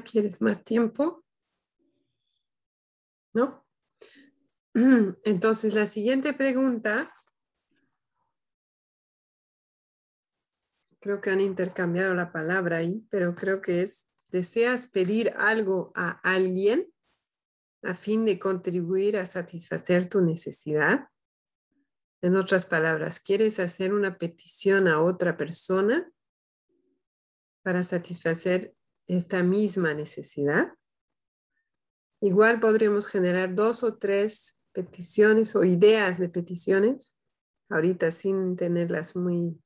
¿Quieres más tiempo? ¿No? Entonces, la siguiente pregunta, creo que han intercambiado la palabra ahí, pero creo que es, ¿deseas pedir algo a alguien a fin de contribuir a satisfacer tu necesidad? En otras palabras, ¿quieres hacer una petición a otra persona para satisfacer esta misma necesidad? Igual podríamos generar dos o tres peticiones o ideas de peticiones, ahorita sin tenerlas muy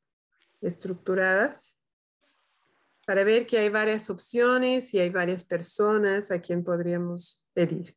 estructuradas, para ver que hay varias opciones y hay varias personas a quien podríamos pedir.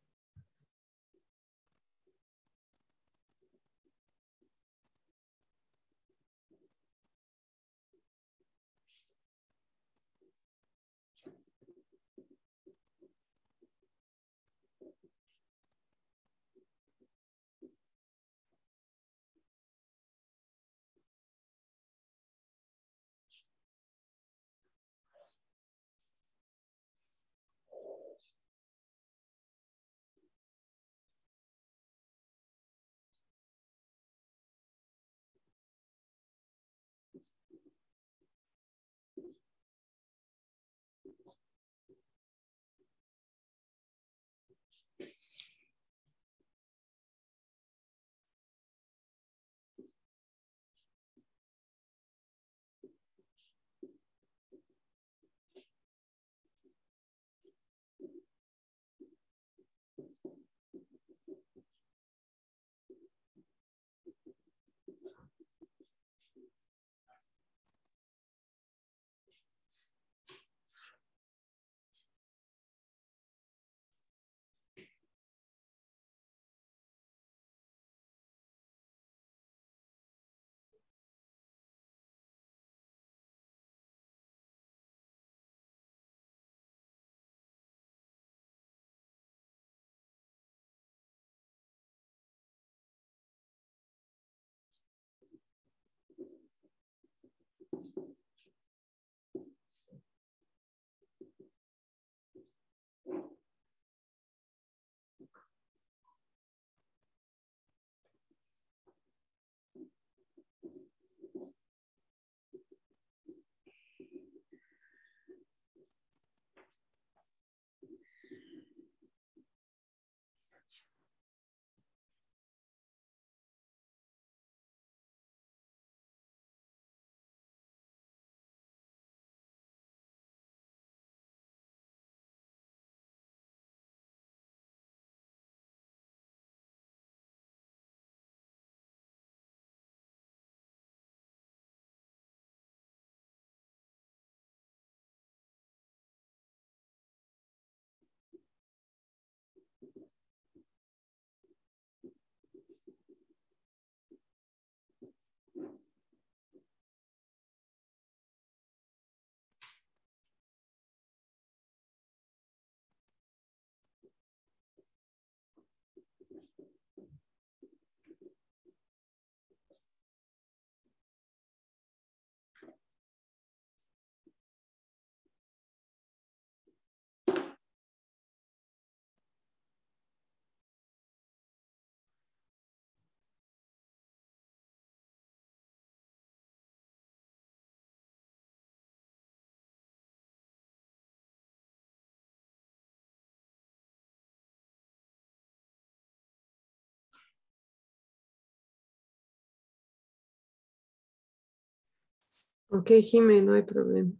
Ok, Jimé, no hay problema.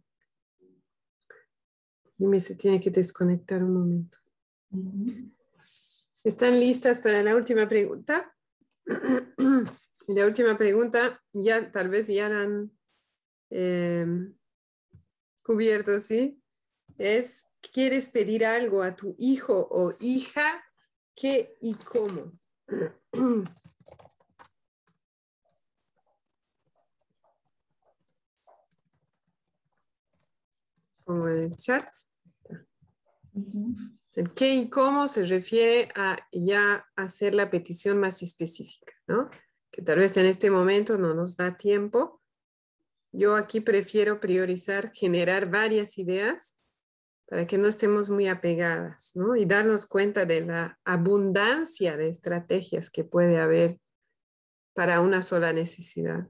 Jimé se tiene que desconectar un momento. ¿Están listas para la última pregunta? la última pregunta, ya tal vez ya la han em, cubierto, ¿sí? Es, ¿quieres pedir algo a tu hijo o hija? ¿Qué y cómo? como el chat. El qué y cómo se refiere a ya hacer la petición más específica, ¿no? Que tal vez en este momento no nos da tiempo. Yo aquí prefiero priorizar generar varias ideas para que no estemos muy apegadas, ¿no? Y darnos cuenta de la abundancia de estrategias que puede haber para una sola necesidad.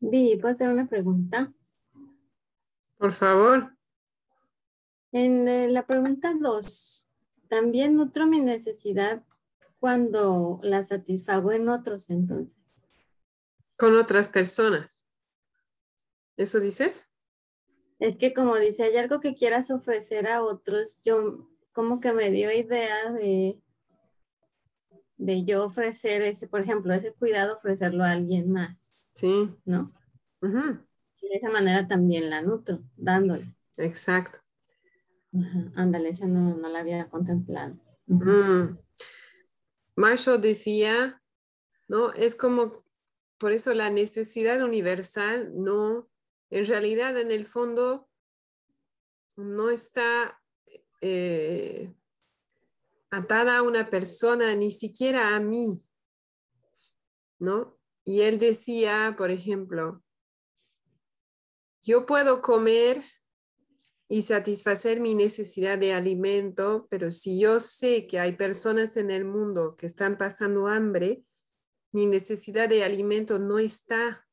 Vi, ¿puedo hacer una pregunta? Por favor. En eh, la pregunta 2, ¿también nutro mi necesidad cuando la satisfago en otros entonces? Con otras personas. ¿Eso dices? Es que como dice, hay algo que quieras ofrecer a otros, yo como que me dio idea de, de yo ofrecer ese, por ejemplo, ese cuidado, ofrecerlo a alguien más. Sí. ¿No? De esa manera también la nutro, dándole. Exacto. Ándale, esa no, no, la había contemplado. Mm. Marshall decía, ¿no? Es como, por eso la necesidad universal no, en realidad en el fondo no está eh, atada a una persona, ni siquiera a mí, ¿no? Y él decía, por ejemplo, yo puedo comer y satisfacer mi necesidad de alimento, pero si yo sé que hay personas en el mundo que están pasando hambre, mi necesidad de alimento no está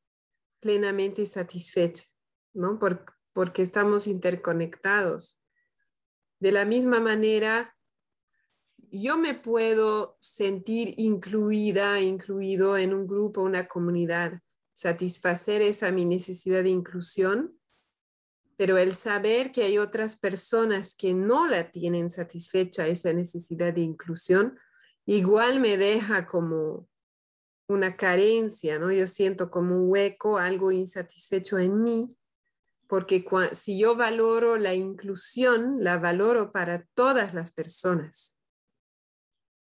plenamente satisfecha, ¿no? porque estamos interconectados. De la misma manera, yo me puedo sentir incluida, incluido en un grupo, una comunidad, satisfacer esa mi necesidad de inclusión, pero el saber que hay otras personas que no la tienen satisfecha esa necesidad de inclusión, igual me deja como una carencia, ¿no? Yo siento como un hueco, algo insatisfecho en mí, porque si yo valoro la inclusión, la valoro para todas las personas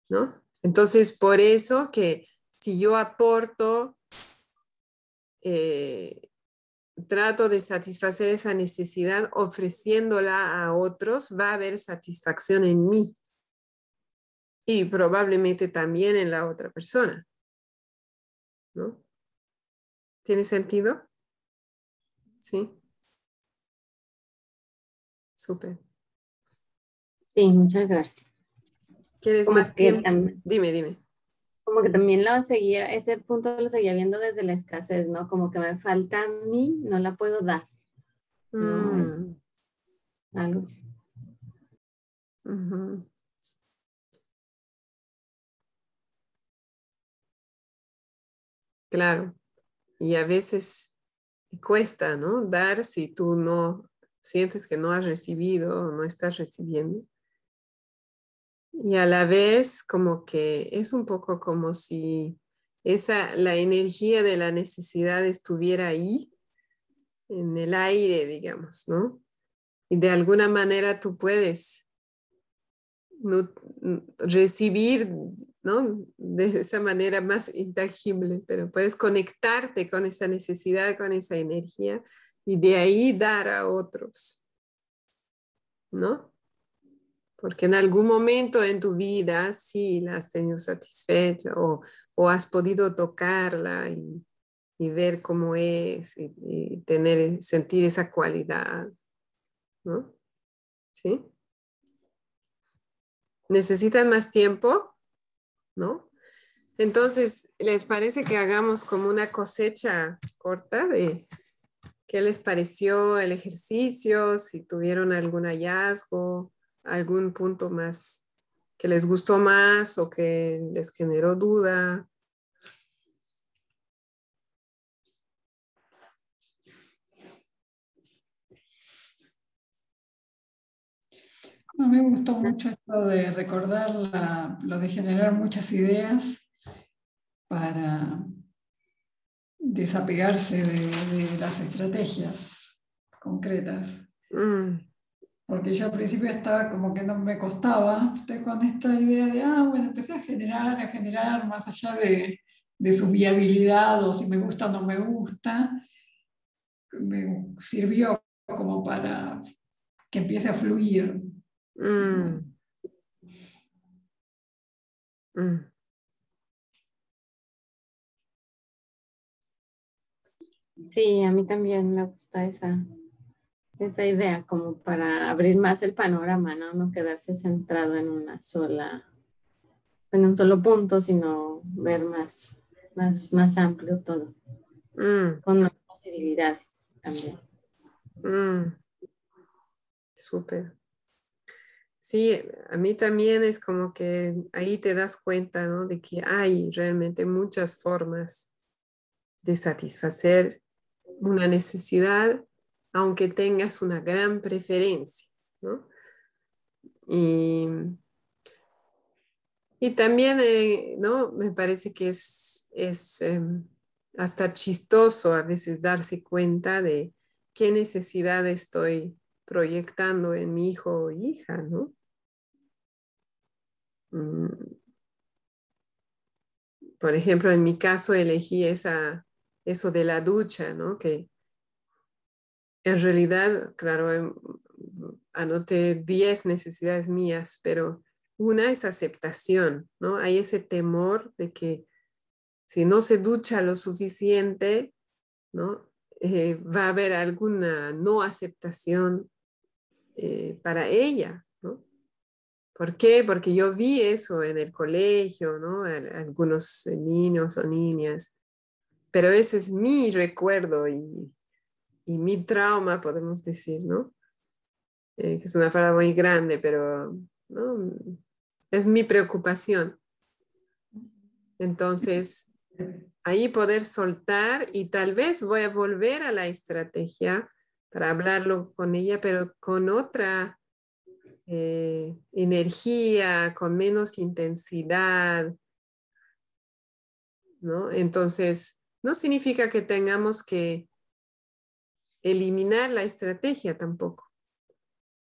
¿no? Entonces, por eso que si yo aporto, eh, trato de satisfacer esa necesidad ofreciéndola a otros, va a haber satisfacción en mí y probablemente también en la otra persona. ¿No? ¿Tiene sentido? Sí. Súper. Sí, muchas gracias. ¿Quieres más tiempo? dime, dime. Como que también lo seguía, ese punto lo seguía viendo desde la escasez, ¿no? Como que me falta a mí, no la puedo dar. Mm. algo así. Claro. Y a veces cuesta, ¿no? Dar si tú no sientes que no has recibido o no estás recibiendo. Y a la vez como que es un poco como si esa, la energía de la necesidad estuviera ahí, en el aire, digamos, ¿no? Y de alguna manera tú puedes recibir, ¿no? De esa manera más intangible, pero puedes conectarte con esa necesidad, con esa energía y de ahí dar a otros, ¿no? Porque en algún momento en tu vida sí la has tenido satisfecha o, has podido tocarla y, ver cómo es y, tener, sentir esa cualidad, ¿no? ¿Sí? ¿Necesitan más tiempo? ¿No? Entonces, ¿les parece que hagamos como una cosecha corta de qué les pareció el ejercicio? Si tuvieron algún hallazgo, algún punto más que les gustó más o que les generó duda. No, me gustó mucho esto de recordar lo de generar muchas ideas para desapegarse de, las estrategias concretas. Mm porque yo al principio estaba como que no me costaba, con esta idea de, ah, bueno, empecé a generar, a generar más allá de, de su viabilidad o si me gusta o no me gusta, me sirvió como para que empiece a fluir. Mm. Mm. Sí, a mí también me gusta esa, esa idea como para abrir más el panorama, ¿no? No quedarse centrado en una sola, en un solo punto, sino ver más, más, más amplio todo. Mm. Con posibilidades también. Mm. Súper. Sí, a mí también es como que ahí te das cuenta, ¿no? De que hay realmente muchas formas de satisfacer una necesidad aunque tengas una gran preferencia. ¿no? Y, también eh, ¿no? me parece que es, es em, hasta chistoso a veces darse cuenta de qué necesidad estoy proyectando en mi hijo o hija, ¿no? Mm. Por ejemplo, en mi caso elegí esa, eso de la ducha, ¿no? Que en realidad, claro, em, anoté 10 necesidades mías, pero una es aceptación, ¿no? Hay ese temor de que si no se ducha lo suficiente, ¿no? Eh, va a haber alguna no aceptación eh, para ella, ¿no? ¿Por qué? Porque yo vi eso en el colegio, ¿no? Algunos niños o niñas, pero ese es mi recuerdo y y mi trauma, podemos decir, ¿no? Eh, que es una palabra muy grande, pero ¿no? es mi preocupación. Entonces, ahí poder soltar y tal vez voy a volver a la estrategia para hablarlo con ella, pero con otra eh, energía, con menos intensidad, ¿no? Entonces, no significa que tengamos que eliminar la estrategia tampoco.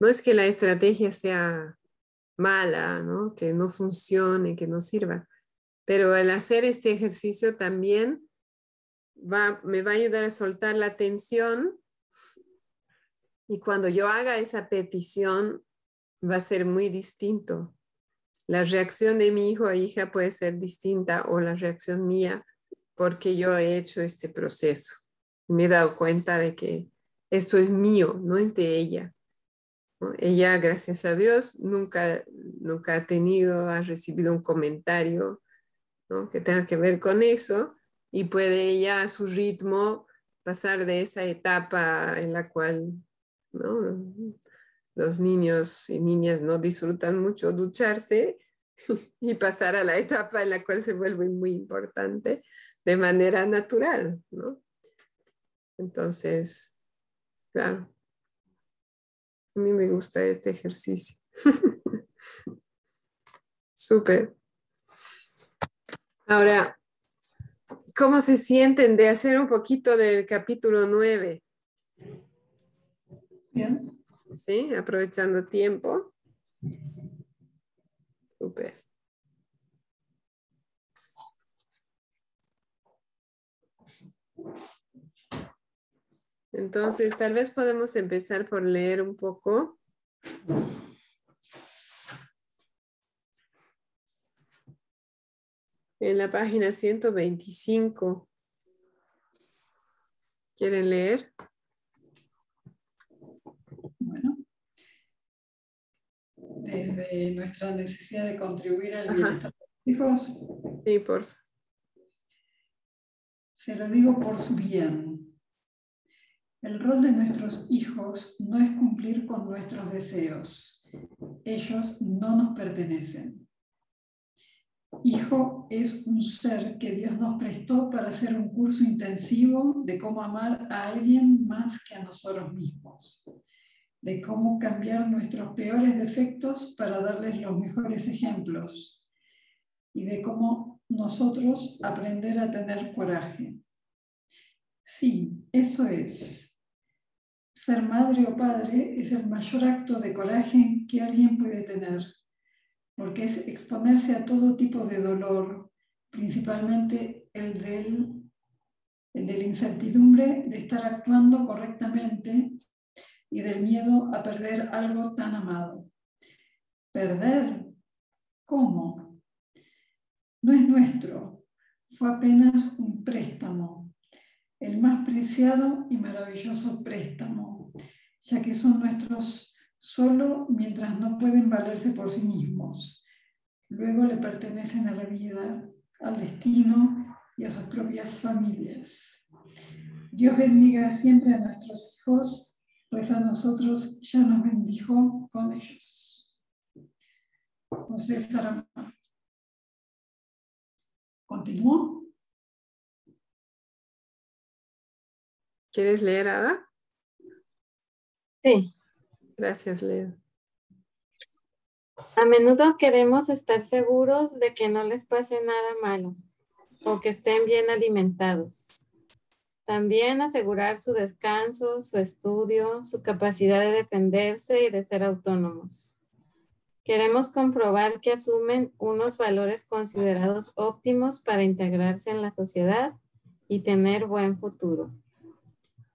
No es que la estrategia sea mala, que no funcione, que no sirva, pero al hacer este ejercicio también va, me va a ayudar a soltar la tensión y cuando yo haga esa petición va a ser muy distinto. La reacción de mi hijo o hija puede ser distinta o la reacción mía porque yo he hecho este proceso me he dado cuenta de que esto es mío, no es de ella. Ella, gracias a Dios, nunca, nunca ha tenido, ha recibido un comentario que tenga que ver con eso y puede ella a su ritmo pasar de esa etapa en la cual los niños y niñas no disfrutan mucho ducharse y pasar a la etapa en la cual se vuelve muy importante de manera natural. ¿no? Entonces, claro, a mí me gusta este ejercicio. Súper. Ahora, ¿cómo se sienten de hacer un poquito del capítulo 9? Bien. ¿Sí? Aprovechando tiempo. Súper. Entonces, tal vez podemos empezar por leer un poco. En la página 125. ¿Quieren leer? Bueno. Desde nuestra necesidad de contribuir al bienestar de los hijos. Sí, por favor. Se lo digo por su bien. El rol de nuestros hijos no es cumplir con nuestros deseos. Ellos no nos pertenecen. Hijo es un ser que Dios nos prestó para hacer un curso intensivo de cómo amar a alguien más que a nosotros mismos, de cómo cambiar nuestros peores defectos para darles los mejores ejemplos y de cómo nosotros aprender a tener coraje. Sí, eso es. Ser madre o padre es el mayor acto de coraje que alguien puede tener, porque es exponerse a todo tipo de dolor, principalmente el, del, el de la incertidumbre de estar actuando correctamente y del miedo a perder algo tan amado. ¿Perder? ¿Cómo? No es nuestro, fue apenas un préstamo, el más preciado y maravilloso préstamo ya que son nuestros solo mientras no pueden valerse por sí mismos. Luego le pertenecen a la vida, al destino y a sus propias familias. Dios bendiga siempre a nuestros hijos, pues a nosotros ya nos bendijo con ellos. José Sarama. ¿Continúo? ¿Quieres leer, Ada? Sí. Gracias, Leo. A menudo queremos estar seguros de que no les pase nada malo o que estén bien alimentados. También asegurar su descanso, su estudio, su capacidad de defenderse y de ser autónomos. Queremos comprobar que asumen unos valores considerados óptimos para integrarse en la sociedad y tener buen futuro.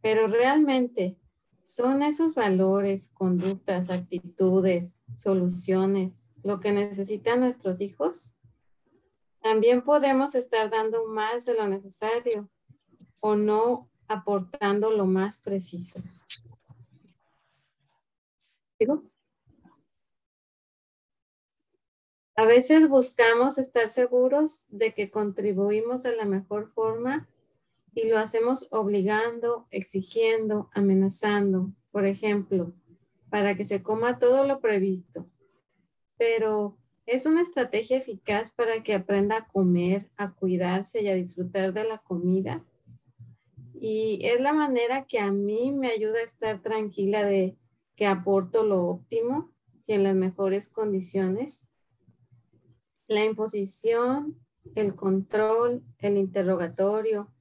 Pero realmente, son esos valores, conductas, actitudes, soluciones, lo que necesitan nuestros hijos. También podemos estar dando más de lo necesario o no aportando lo más preciso. A veces buscamos estar seguros de que contribuimos de la mejor forma y lo hacemos obligando, exigiendo, amenazando, por ejemplo, para que se coma todo lo previsto. Pero es una estrategia eficaz para que aprenda a comer, a cuidarse y a disfrutar de la comida. Y es la manera que a mí me ayuda a estar tranquila de que aporto lo óptimo y en las mejores condiciones. La imposición, el control, el interrogatorio,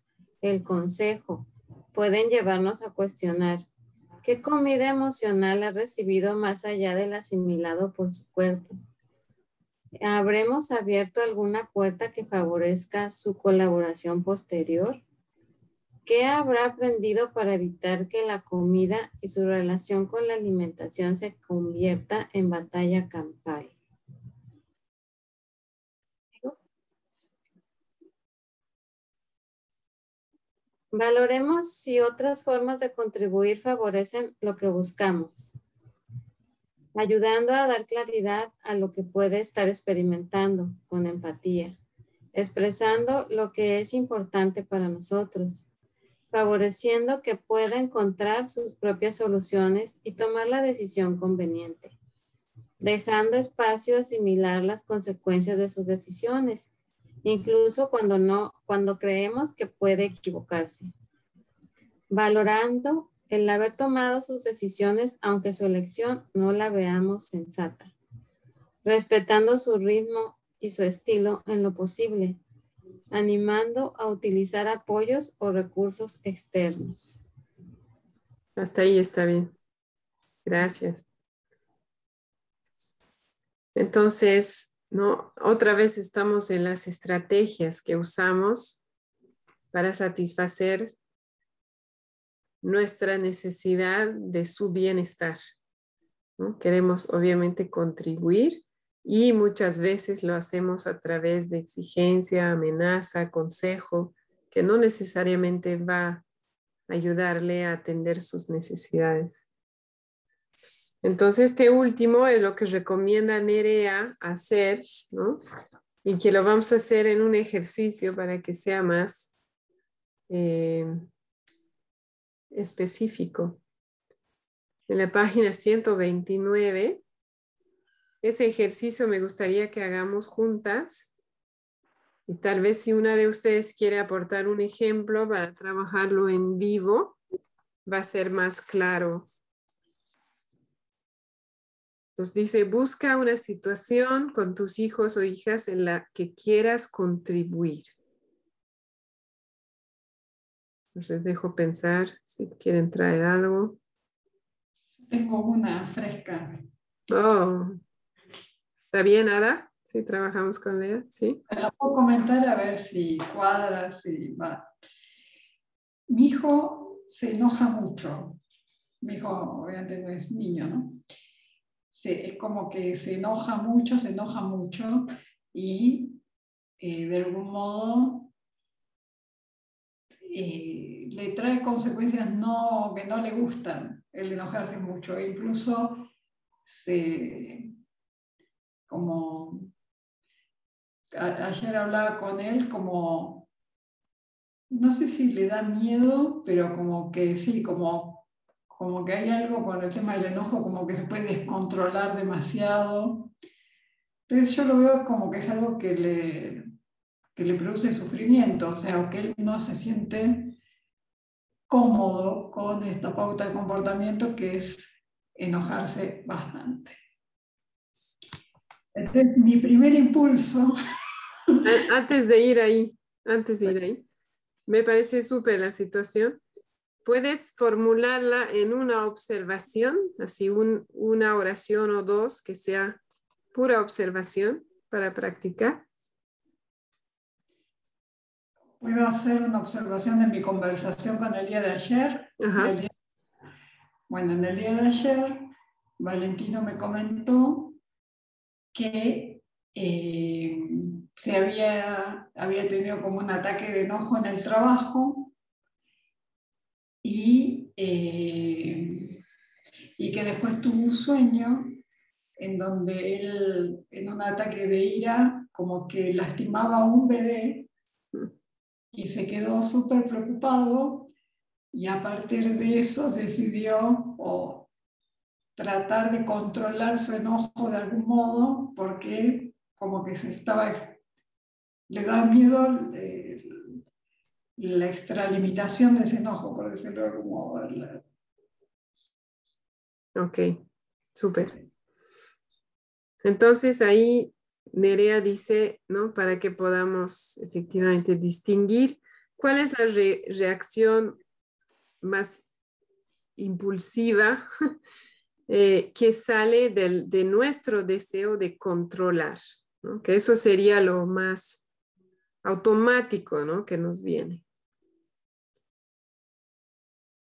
el consejo pueden llevarnos a cuestionar qué comida emocional ha recibido más allá del asimilado por su cuerpo. ¿Habremos abierto alguna puerta que favorezca su colaboración posterior? ¿Qué habrá aprendido para evitar que la comida y su relación con la alimentación se convierta en batalla campal? Valoremos si otras formas de contribuir favorecen lo que buscamos, ayudando a dar claridad a lo que puede estar experimentando con empatía, expresando lo que es importante para nosotros, favoreciendo que pueda encontrar sus propias soluciones y tomar la decisión conveniente, dejando espacio a asimilar las consecuencias de sus decisiones incluso cuando no, cuando creemos que puede equivocarse. Valorando el haber tomado sus decisiones aunque su elección no la veamos sensata. respetando su ritmo y su estilo en lo posible, animando a utilizar apoyos o recursos externos. Hasta ahí está bien. Gracias. Entonces, ¿no? Otra vez estamos en las estrategias que usamos para satisfacer nuestra necesidad de su bienestar. Queremos obviamente contribuir y muchas veces lo hacemos a través de exigencia, amenaza, consejo, que no necesariamente va a ayudarle a atender sus necesidades. Entonces, este último es lo que recomienda Nerea hacer, ¿no? Y que lo vamos a hacer en un ejercicio para que sea más eh, específico. En la página 129, ese ejercicio me gustaría que hagamos juntas. Y tal vez si una de ustedes quiere aportar un ejemplo para trabajarlo en vivo, va a ser más claro entonces dice, busca una situación con tus hijos o hijas en la que quieras contribuir. Entonces dejo pensar si quieren traer algo. Tengo una fresca. Oh, ¿está bien, Ada? Sí, trabajamos con Lea, sí. La puedo comentar a ver si cuadra, si va. Mi hijo se enoja mucho. Mi hijo obviamente no es niño, ¿no? Es como que se enoja mucho, se enoja mucho y eh, de algún modo eh, le trae consecuencias no, que no le gustan el enojarse mucho. E incluso se, como ayer hablaba con él, como, no sé si le da miedo, pero como que sí, como como que hay algo con el tema del enojo, como que se puede descontrolar demasiado. Entonces yo lo veo como que es algo que le, que le produce sufrimiento, o sea, que él no se siente cómodo con esta pauta de comportamiento que es enojarse bastante. Entonces, mi primer impulso... Antes de ir ahí, antes de ir ahí, me parece súper la situación puedes formularla en una observación, así una oración o dos que sea pura observación para practicar. Puedo hacer una observación de mi conversación con el día de ayer. bueno, en el día de ayer, Valentino me comentó que eh, se había, había tenido como un ataque de enojo en el trabajo eh, y que después tuvo un sueño en donde él, en un ataque de ira, como que lastimaba a un bebé y se quedó súper preocupado y a partir de eso decidió o tratar de controlar su enojo de algún modo porque como que se estaba, le da miedo eh, la extralimitación de ese enojo, por decirlo de algún modo. Ok, súper. Entonces ahí Nerea dice, ¿no? Para que podamos efectivamente distinguir cuál es la reacción más impulsiva eh, que sale de nuestro deseo de controlar, que eso sería lo más automático ¿no? que nos viene.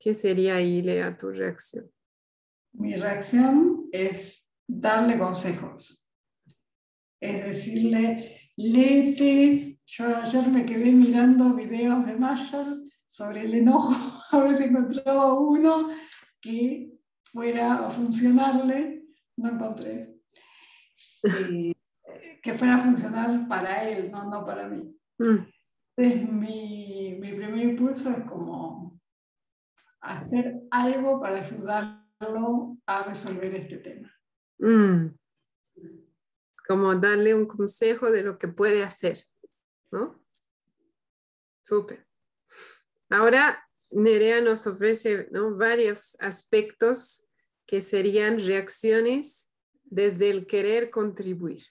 ¿Qué sería ahí, Lea, tu reacción? Mi reacción es darle consejos. Es decirle, léete. Yo ayer me quedé mirando videos de Marshall sobre el enojo, a ver si encontraba uno que fuera a funcionarle. No encontré. que fuera a funcionar para él, no, no para mí. Mm. Entonces, mi, mi primer impulso es como hacer algo para ayudarlo a resolver este tema. Mm. Como darle un consejo de lo que puede hacer, ¿no? Súper. Ahora, Nerea nos ofrece varios aspectos que serían reacciones desde el querer contribuir.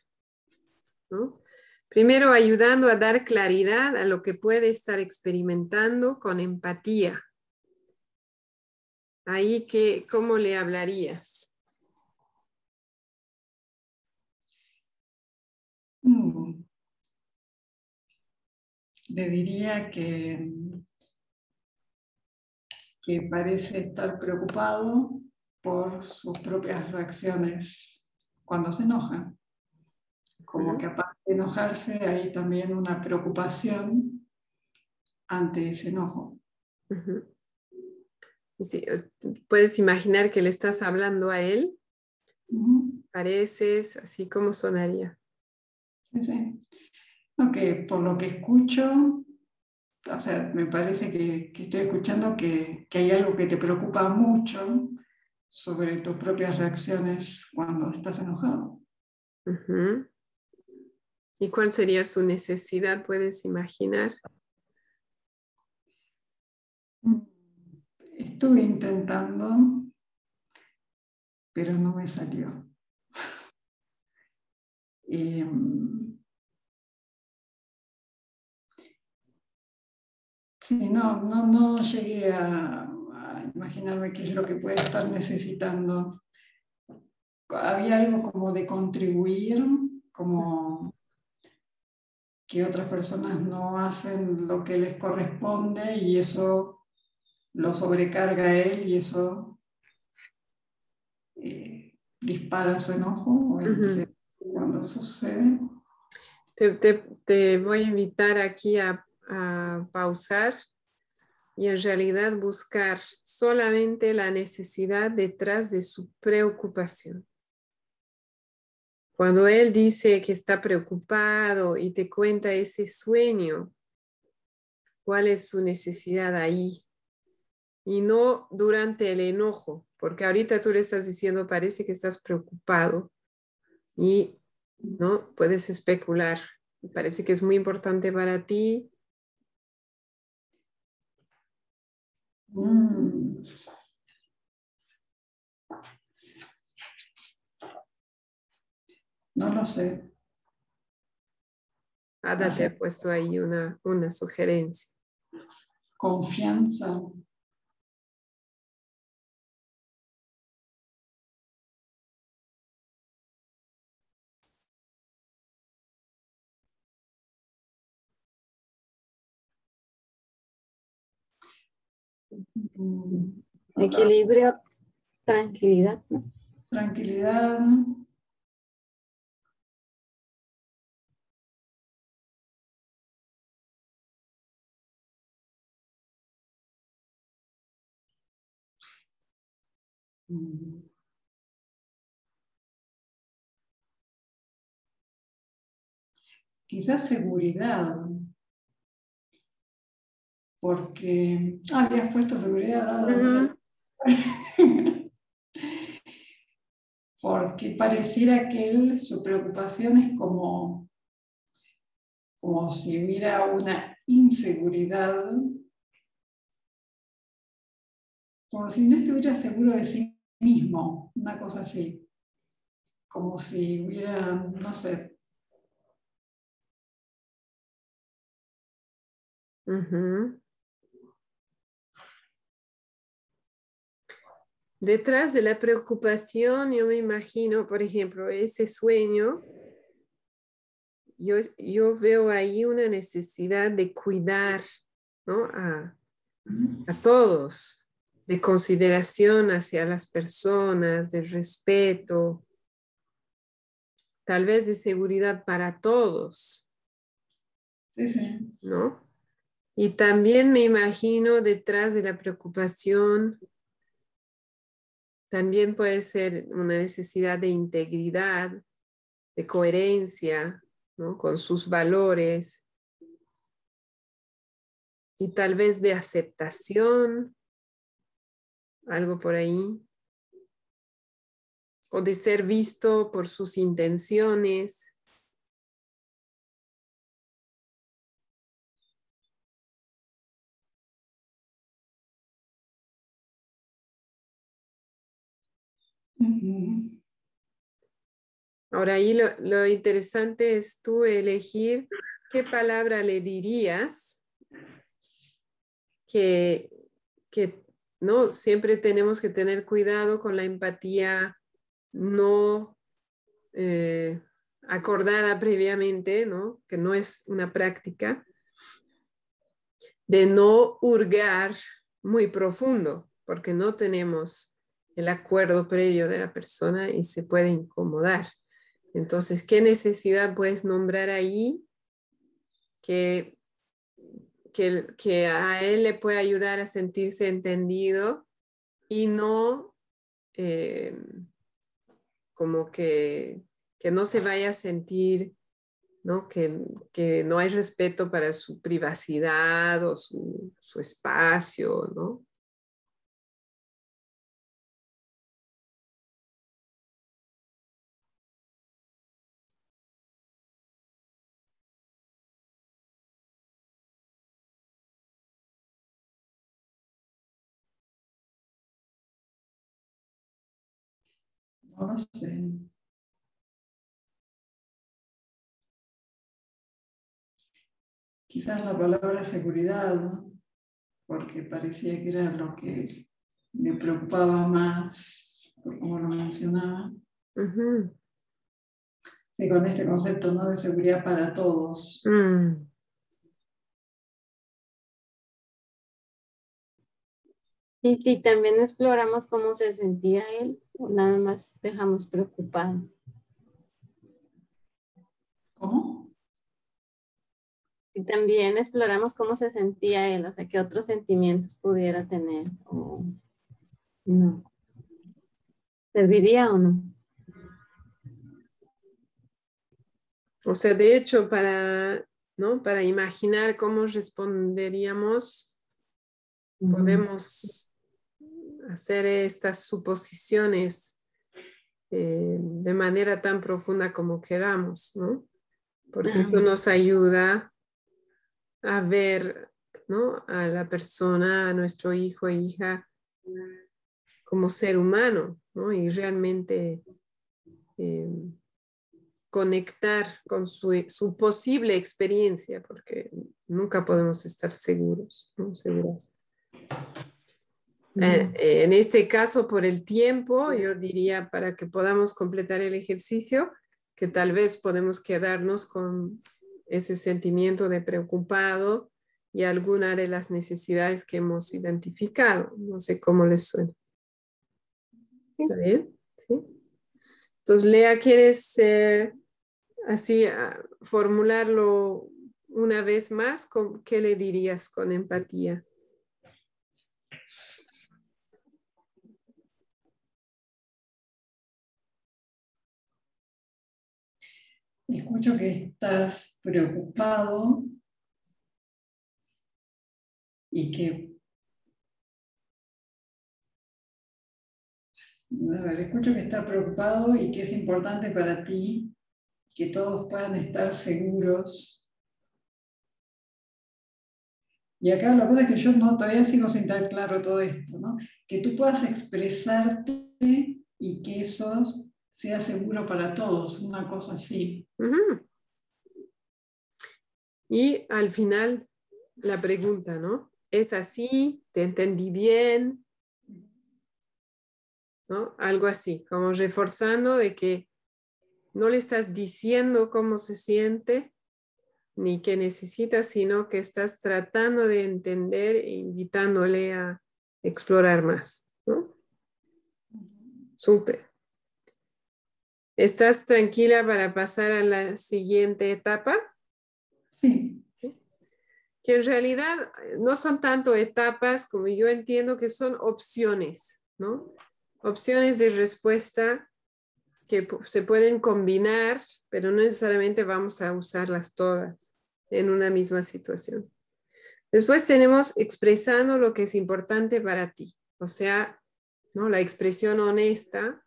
Primero ayudando a dar claridad a lo que puede estar experimentando con empatía. Ahí que, ¿cómo le hablarías? Mm. Le diría que, que parece estar preocupado por sus propias reacciones cuando se enoja. Como que aparte de enojarse hay también una preocupación ante ese enojo. Puedes imaginar que le estás hablando a él. Pareces así como sonaría. Sí. Ok, por lo que escucho, o sea, me parece que, estoy escuchando que, que, hay algo que te preocupa mucho sobre tus propias reacciones cuando estás enojado. ¿Y cuál sería su necesidad? ¿Puedes imaginar? Estuve intentando, pero no me salió. Em, sí, no, no, no llegué a, a imaginarme qué es lo que puede estar necesitando. Había algo como de contribuir, como que otras personas no hacen lo que les corresponde y eso lo sobrecarga a él y eso eh, dispara su enojo cuando eso sucede. Te, voy a invitar aquí a, a pausar y en realidad buscar solamente la necesidad detrás de su preocupación. Cuando él dice que está preocupado y te cuenta ese sueño, ¿cuál es su necesidad ahí? Y no durante el enojo, porque ahorita tú le estás diciendo, parece que estás preocupado y no puedes especular. Parece que es muy importante para ti. Mm. No lo sé. Ada te ha puesto ahí una, una sugerencia. Confianza. Equilibrio, tranquilidad. Tranquilidad. Quizás seguridad, porque ah, habías puesto seguridad. porque pareciera que él, su preocupación es como, como si hubiera una inseguridad, como si no estuviera seguro de sí mismo, una cosa así, como si hubiera, no sé. Detrás de la preocupación, yo me imagino, por ejemplo, ese sueño, yo, yo veo ahí una necesidad de cuidar ¿no? a, a todos, de consideración hacia las personas, de respeto, tal vez de seguridad para todos. ¿No? Y también me imagino detrás de la preocupación, también puede ser una necesidad de integridad, de coherencia con sus valores y tal vez de aceptación algo por ahí, o de ser visto por sus intenciones. Ahora ahí lo, interesante es tú elegir qué palabra le dirías que, que no siempre tenemos que tener cuidado con la empatía no eh, acordada previamente, ¿no? que no es una práctica, de no hurgar muy profundo, porque no tenemos el acuerdo previo de la persona y se puede incomodar. Entonces, ¿qué necesidad puedes nombrar ahí que, que, a él le puede ayudar a sentirse entendido y no eh, como que, no se vaya a sentir ¿no? Que, no hay respeto para su privacidad o su, su espacio, ¿no? No sé. Quizás la palabra seguridad, porque parecía que era lo que me preocupaba más, por cómo lo mencionaba. Sí, con este concepto ¿no? de seguridad para todos. Mm. Y si también exploramos cómo se sentía él, o nada más dejamos preocupado. ¿Cómo? Y también exploramos cómo se sentía él, o sea, qué otros sentimientos pudiera tener o no. ¿Serviría o no? O sea, de hecho, para, ¿no? para imaginar cómo responderíamos, podemos hacer estas suposiciones eh, de manera tan profunda como queramos, ¿no? Porque eso nos ayuda a ver, ¿no? A la persona, a nuestro hijo e hija como ser humano, ¿no? Y realmente eh, conectar con su, su, posible experiencia, porque nunca podemos estar seguros, ¿no? Seguras. Eh, eh, en este caso, por el tiempo, yo diría para que podamos completar el ejercicio, que tal vez podemos quedarnos con ese sentimiento de preocupado y alguna de las necesidades que hemos identificado. No sé cómo les suena. ¿Está bien? ¿Sí? Entonces, Lea, ¿quieres eh, así ah, formularlo una vez más? ¿Qué le dirías con empatía? Escucho que estás preocupado y que... A ver, escucho que estás preocupado y que es importante para ti que todos puedan estar seguros. Y acá la cosa es que yo no, todavía sigo sin estar claro todo esto, ¿no? Que tú puedas expresarte y que esos sea seguro para todos, una cosa así. Y al final, la pregunta, ¿no? ¿Es así? ¿Te entendí bien? ¿No? Algo así, como reforzando de que no le estás diciendo cómo se siente ni qué necesita, sino que estás tratando de entender e invitándole a explorar más. ¿no? Súper. ¿Estás tranquila para pasar a la siguiente etapa? Sí. Que en realidad no son tanto etapas como yo entiendo que son opciones, ¿no? Opciones de respuesta que se pueden combinar, pero no necesariamente vamos a usarlas todas en una misma situación. Después tenemos expresando lo que es importante para ti, o sea, ¿no? la expresión honesta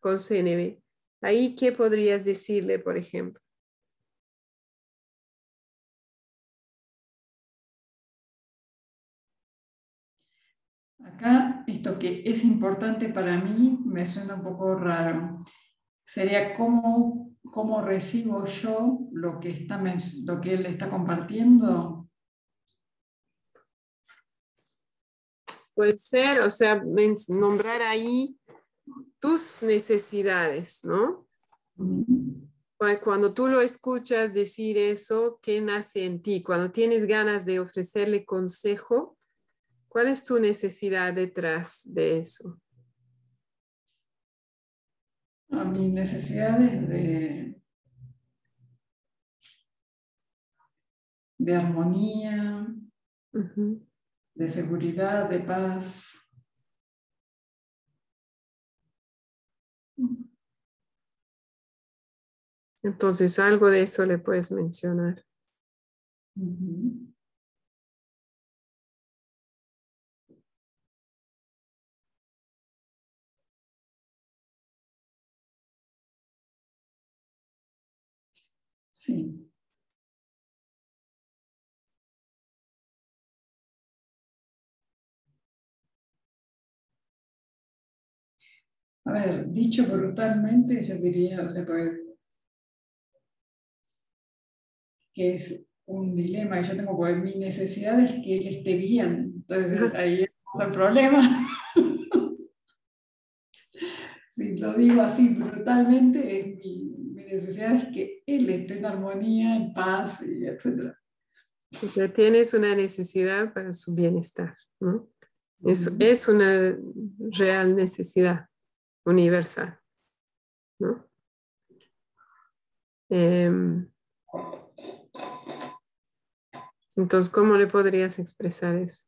con CNB. Ahí, ¿qué podrías decirle, por ejemplo? Acá, esto que es importante para mí me suena un poco raro. sería cómo, cómo recibo yo lo que, está, lo que él está compartiendo. Puede ser, o sea, nombrar ahí tus necesidades, ¿no? Cuando tú lo escuchas decir eso, ¿qué nace en ti? Cuando tienes ganas de ofrecerle consejo, ¿cuál es tu necesidad detrás de eso? a mis necesidades de, de armonía, de seguridad, de paz. Entonces, algo de eso le puedes mencionar. Sí. A ver, dicho brutalmente, yo diría, o sea, pues, que es un dilema que yo tengo, porque mi necesidad es que él esté bien. Entonces ahí es el problema. si lo digo así brutalmente, es mi, necesidad es que él esté en armonía, en paz, y etc. Porque tienes una necesidad para su bienestar, ¿no? Es, es una real necesidad universal, ¿no? Em, entonces, ¿cómo le podrías expresar eso?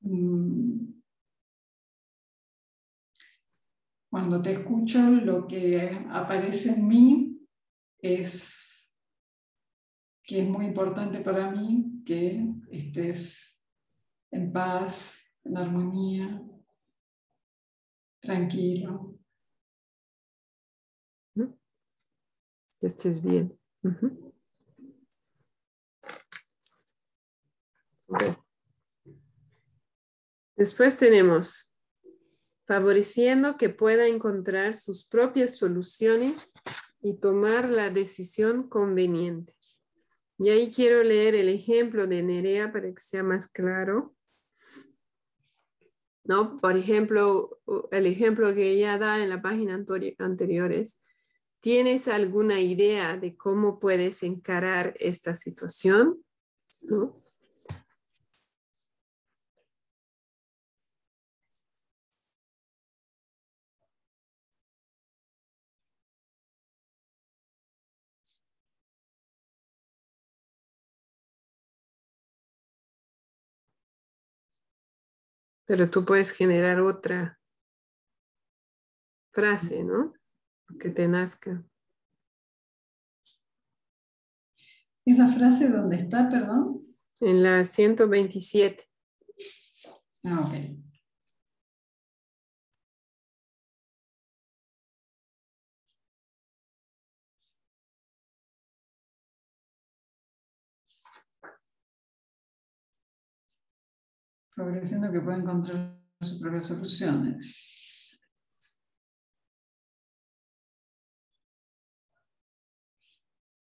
Mm. Cuando te escucho, lo que aparece en mí es que es muy importante para mí que estés en paz, en armonía, tranquilo. Que estés bien. Después tenemos favoreciendo que pueda encontrar sus propias soluciones y tomar la decisión conveniente. Y ahí quiero leer el ejemplo de Nerea para que sea más claro. ¿No? Por ejemplo, el ejemplo que ella da en la página anterior es, ¿tienes alguna idea de cómo puedes encarar esta situación? ¿No? Pero tú puedes generar otra frase, ¿no? Que te nazca. ¿Esa frase dónde está, perdón? En la 127. Ah, ok. Favoreciendo que pueda encontrar sus propias soluciones.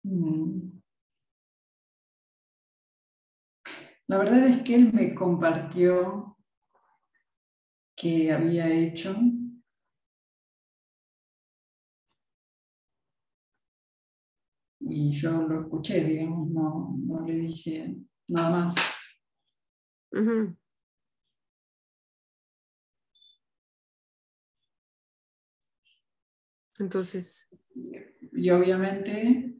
Mm. La verdad es que él me compartió que había hecho y yo lo escuché, digamos, no, no le dije nada más. Entonces. Y obviamente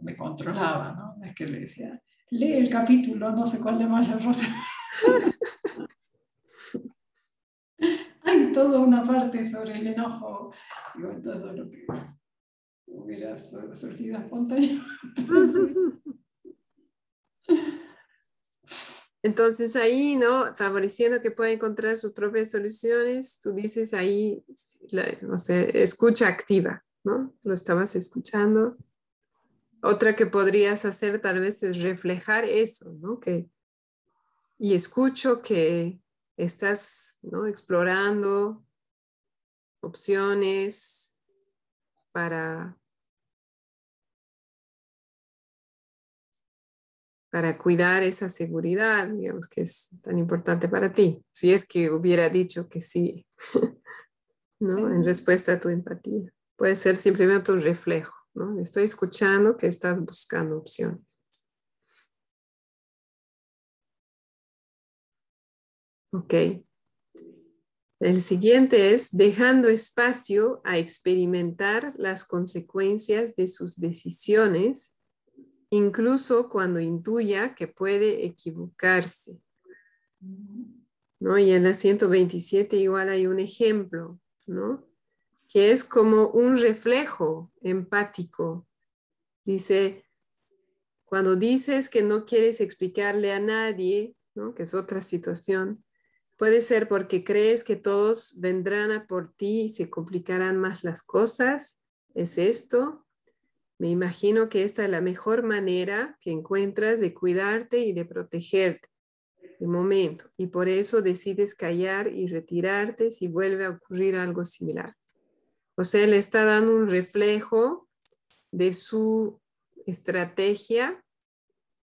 me controlaba, ¿no? Es que le decía, lee el capítulo, no sé cuál de Maya Rosa. Hay toda una parte sobre el enojo. Digo, entonces lo que hubiera surgido espontáneo. Entonces ahí, ¿no? Favoreciendo que pueda encontrar sus propias soluciones, tú dices ahí, no sé, escucha activa, ¿no? Lo estabas escuchando. Otra que podrías hacer tal vez es reflejar eso, ¿no? Que, y escucho que estás, ¿no? Explorando opciones para, para cuidar esa seguridad, digamos, que es tan importante para ti. Si es que hubiera dicho que sí, ¿no? En respuesta a tu empatía. Puede ser simplemente un reflejo, ¿no? Estoy escuchando que estás buscando opciones. Ok. El siguiente es dejando espacio a experimentar las consecuencias de sus decisiones, incluso cuando intuya que puede equivocarse. ¿No? Y en la 127 igual hay un ejemplo, ¿no? Que es como un reflejo empático. Dice, cuando dices que no quieres explicarle a nadie, ¿no? Que es otra situación, Puede ser porque crees que todos vendrán a por ti y se complicarán más las cosas. ¿Es esto? Me imagino que esta es la mejor manera que encuentras de cuidarte y de protegerte de momento. Y por eso decides callar y retirarte si vuelve a ocurrir algo similar. O sea, le está dando un reflejo de su estrategia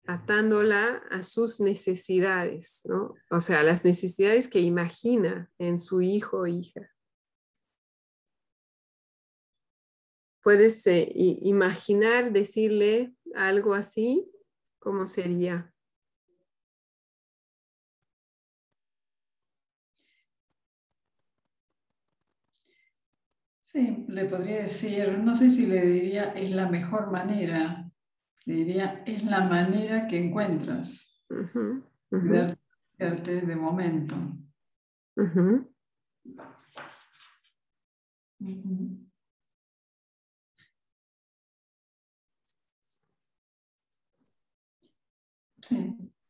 atándola a sus necesidades, ¿no? O sea, las necesidades que imagina en su hijo o hija. ¿Puedes eh, imaginar decirle algo así? ¿Cómo sería? Sí, le podría decir, no sé si le diría es la mejor manera, diría, es la manera que encuentras de darte de momento.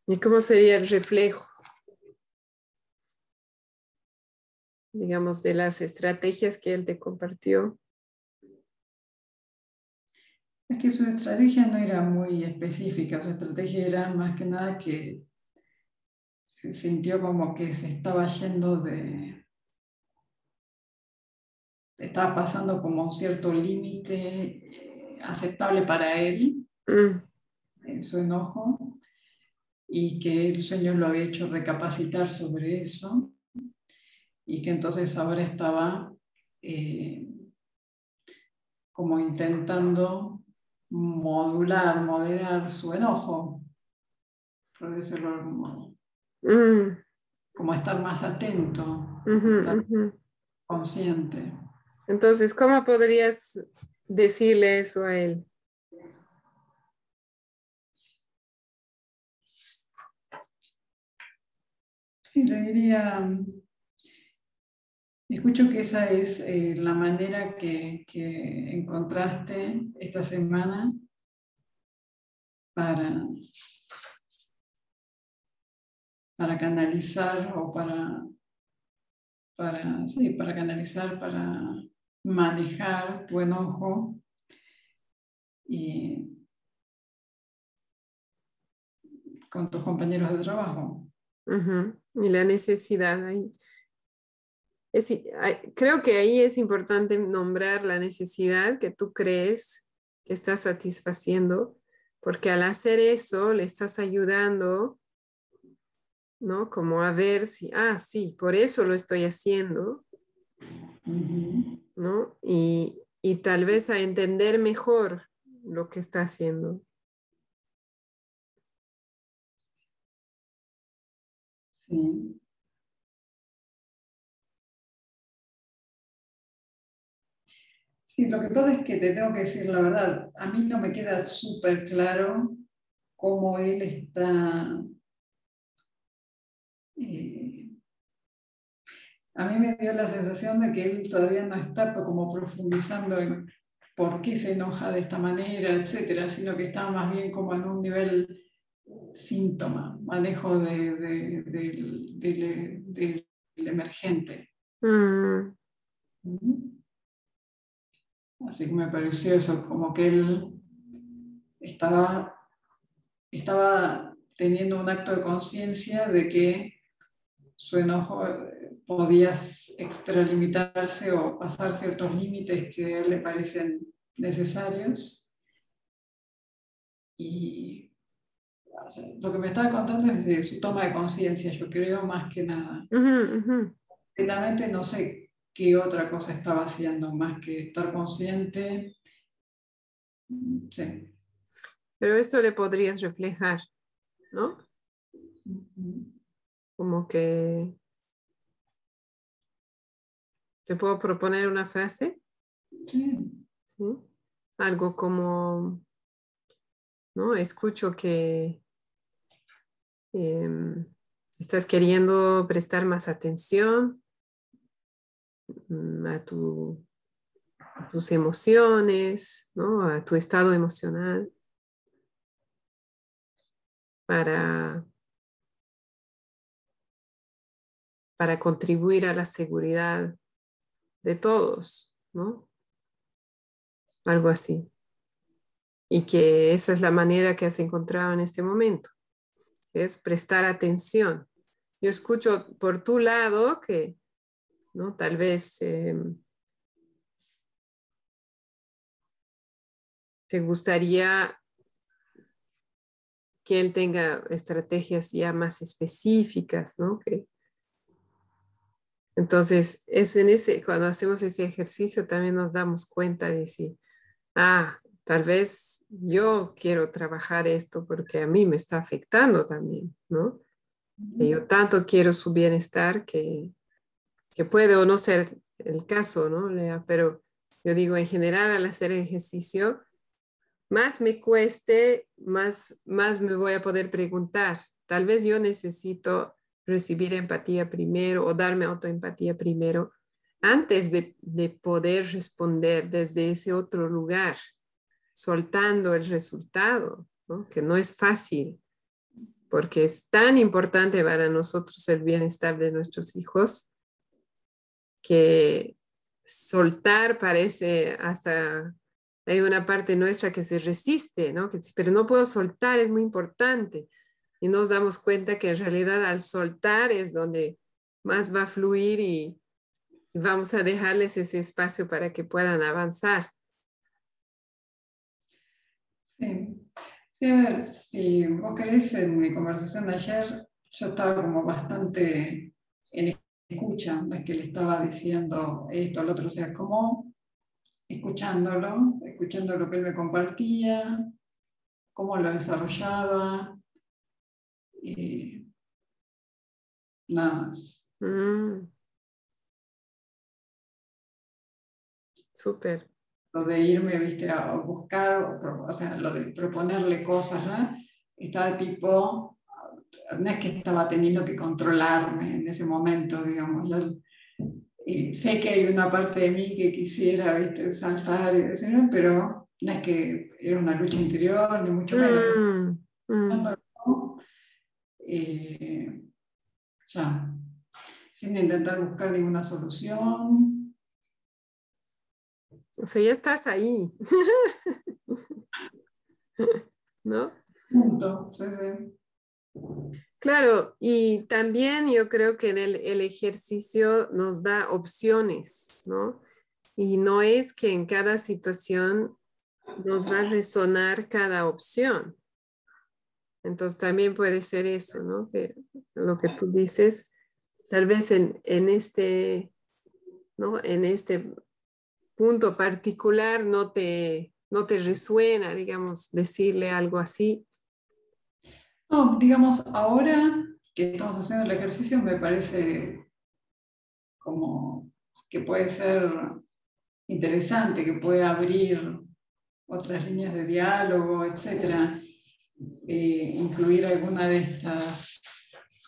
¿Y cómo sería el reflejo? digamos, de las estrategias que él te compartió. Es que su estrategia no era muy específica, su estrategia era más que nada que se sintió como que se estaba yendo de... estaba pasando como un cierto límite eh, aceptable para él, mm. en su enojo, y que el sueño lo había hecho recapacitar sobre eso, y que entonces ahora estaba eh, como intentando modular, moderar su enojo, por decirlo de algún modo. Mm. Como estar más atento, consciente. Entonces, ¿cómo podrías decirle eso a él? Sí, le diría, Escucho que esa es eh, la manera que, encontraste esta semana para, para canalizar o para, para, sí, para canalizar, para manejar tu enojo y con tus compañeros de trabajo. Y la necesidad ahí creo que ahí es importante nombrar la necesidad que tú crees que estás satisfaciendo, porque al hacer eso le estás ayudando, ¿no? Como a ver si, ah, sí, por eso lo estoy haciendo, ¿no? Y, y tal vez a entender mejor lo que está haciendo. Sí. Sí, lo que pasa es que te tengo que decir la verdad, a mí no me queda súper claro cómo él está... Eh, a mí me dio la sensación de que él todavía no está como profundizando en por qué se enoja de esta manera, etcétera, sino que está más bien como en un nivel síntoma, manejo de, del emergente. Mm. Así que me pareció eso, como que él estaba, estaba teniendo un acto de conciencia de que su enojo podías extralimitarse o pasar ciertos límites que a él le parecen necesarios. Y lo que me estaba contando es de su toma de conciencia, yo creo, más que nada. Realmente no sé qué otra cosa estaba haciendo más que estar consciente. Sí. Pero esto le podrías reflejar, ¿no? Como que... ¿Te puedo proponer una frase? Sí. ¿Sí? Algo como, ¿no? Escucho que em, estás queriendo prestar más atención mm, a, a tus emociones, ¿no? A tu estado emocional para, para contribuir a la seguridad de todos, ¿no? Algo así. Y que esa es la manera que has encontrado en este momento, es prestar atención. Yo escucho por tu lado que, ¿no? Tal vez em, te gustaría que él tenga estrategias ya más específicas, ¿no? entonces, es en ese, cuando hacemos ese ejercicio también nos damos cuenta de si, ah, tal vez yo quiero trabajar esto porque a mí me está afectando también, ¿no? Y yo tanto quiero su bienestar que, que puede o no ser el caso, ¿no? Pero yo digo, en general, al hacer ejercicio, más me cueste, más, más me voy a poder preguntar. Tal vez yo necesito recibir empatía primero o darme autoempatía primero antes de, poder responder desde ese otro lugar, soltando el resultado, que no es fácil, porque es tan importante para nosotros el bienestar de nuestros hijos que soltar parece hasta hay una parte nuestra que se resiste, ¿no? Que, pero no puedo soltar, es muy importante. Y nos damos cuenta que en realidad al soltar es donde más va a fluir y, vamos a dejarles ese espacio para que puedan avanzar. Sí. sí, a ver, si vos querés, en mi conversación de ayer, yo estaba como bastante en escucha, no es que le estaba diciendo esto al otro, o sea, como escuchándolo, escuchando lo que él me compartía, cómo lo desarrollaba. Y nada más. Mm. Súper. Lo de irme, viste, a buscar, o sea, lo de proponerle cosas, ¿no? Estaba tipo, no es que estaba teniendo que controlarme en ese momento, digamos. Y sé que hay una parte de mí que quisiera ¿viste? saltar y decir, pero no es que era una lucha interior, ni mucho menos. Mm, mm. Eh, ya, sin intentar buscar ninguna solución. O sea, ya estás ahí. ¿No? Punto. Claro, y también yo creo que en el, el, ejercicio nos da opciones, ¿no? Y no es que en cada situación nos va a resonar cada opción. Entonces también puede ser eso, ¿no? Que lo que tú dices, tal vez en, en este, ¿no? En este punto particular no te, no te resuena, digamos, decirle algo así, no, digamos, ahora que estamos haciendo el ejercicio me parece como que puede ser interesante, que puede abrir otras líneas de diálogo, etcétera, eh, incluir alguna de estas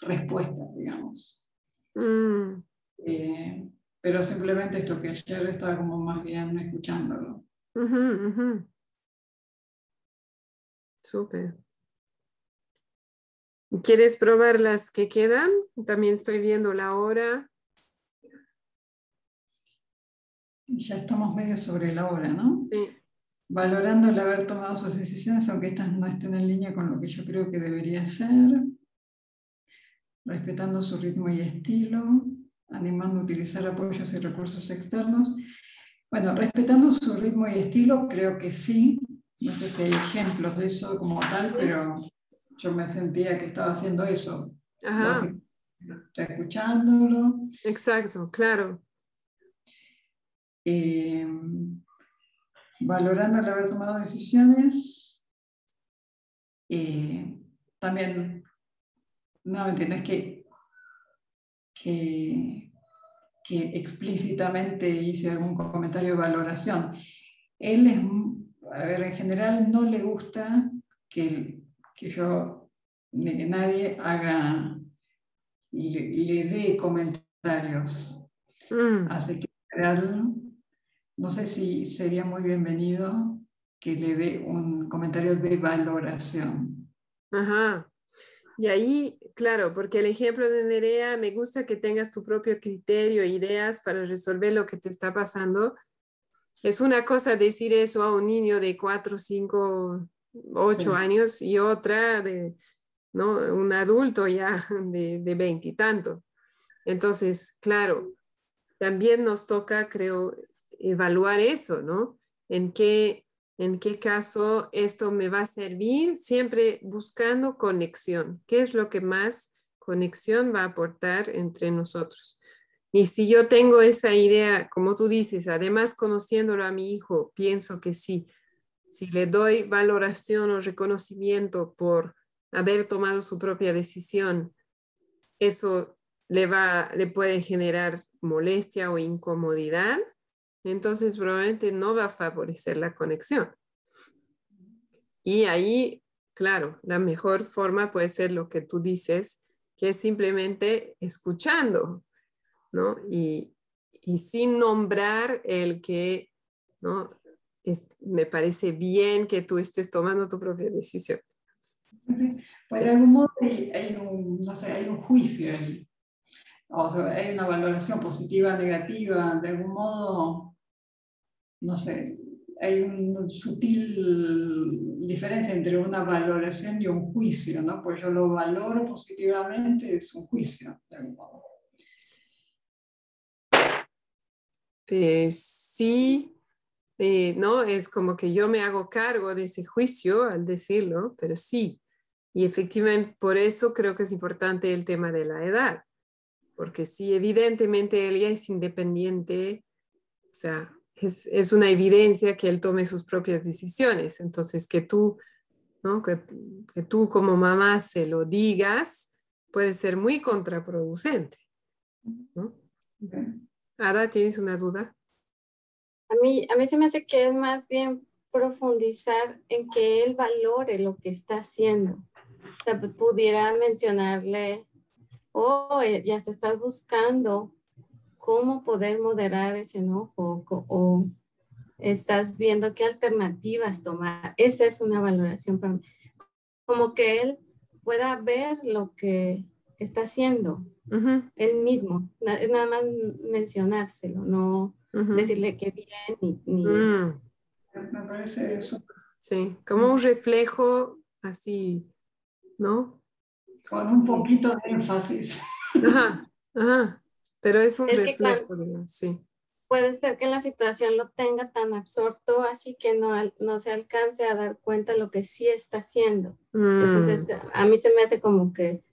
respuestas, digamos. Mm. Eh, pero simplemente esto que ayer estaba como más bien escuchándolo. Súper. ¿Quieres probar las que quedan? También estoy viendo la hora. Ya estamos medio sobre la hora, ¿no? Sí. Valorando el haber tomado sus decisiones, aunque estas no estén en línea con lo que yo creo que debería ser. Respetando su ritmo y estilo. Animando a utilizar apoyos y recursos externos. Bueno, respetando su ritmo y estilo, creo que sí. No sé si hay ejemplos de eso como tal, pero yo me sentía que estaba haciendo eso. Ajá. escuchándolo. Exacto, claro. Eh, valorando el haber tomado decisiones. Eh, también, no, ¿me entiendes? Que, que, que explícitamente hice algún comentario de valoración. Él es, a ver, en general no le gusta que, que yo, que nadie haga, le, dé comentarios. Mm. Así que en general, no sé si sería muy bienvenido que le dé un comentario de valoración. Ajá. Y ahí, claro, porque el ejemplo de Nerea, me gusta que tengas tu propio criterio, ideas para resolver lo que te está pasando. Es una cosa decir eso a un niño de 4, 5, 8 años y otra de, ¿no? Un adulto ya de, de 20 y tanto. Entonces, claro, también nos toca, creo, evaluar eso, ¿no? En qué en qué caso esto me va a servir, siempre buscando conexión. ¿Qué es lo que más conexión va a aportar entre nosotros? Y si yo tengo esa idea, como tú dices, además conociéndolo a mi hijo, pienso que sí, si le doy valoración o reconocimiento por haber tomado su propia decisión, eso le, va, le puede generar molestia o incomodidad, entonces probablemente no va a favorecer la conexión. Y ahí, claro, la mejor forma puede ser lo que tú dices, que es simplemente escuchando, ¿no? Y, sin nombrar el que, ¿no? me parece bien que tú estés tomando tu propia decisión. Pues de algún modo hay, un, no sé, hay un juicio ahí. O sea, hay una valoración positiva, negativa, de algún modo no sé, hay una sutil diferencia entre una valoración y un juicio, ¿no? Pues yo lo valoro positivamente, es un juicio, de algún modo. Eh, sí, eh, ¿no? Es como que yo me hago cargo de ese juicio al decirlo, pero sí. Y efectivamente, por eso creo que es importante el tema de la edad, porque si evidentemente él ya es independiente, o sea, es, una evidencia que él tome sus propias decisiones. Entonces, que tú, ¿no? que, tú como mamá se lo digas puede ser muy contraproducente. ¿no? Ada, ¿tienes una duda? A mí, a mí se me hace que es más bien profundizar en que él valore lo que está haciendo. O sea, pudiera mencionarle, oh, eh, ya te estás buscando cómo poder moderar ese enojo o, estás viendo qué alternativas tomar. Esa es una valoración para mí. Como que él pueda ver lo que está haciendo él mismo. Es nada más mencionárselo, no decirle que bien ni... Mm. Me parece eso. Sí, como un reflejo así, ¿no? Con un poquito de énfasis. Ajá, ajá. Pero es un reflejo, sí. Puede ser que la situación lo tenga tan absorto así que no, no se alcance a dar cuenta de lo que sí está haciendo. Entonces, mm. a mí se me hace como que,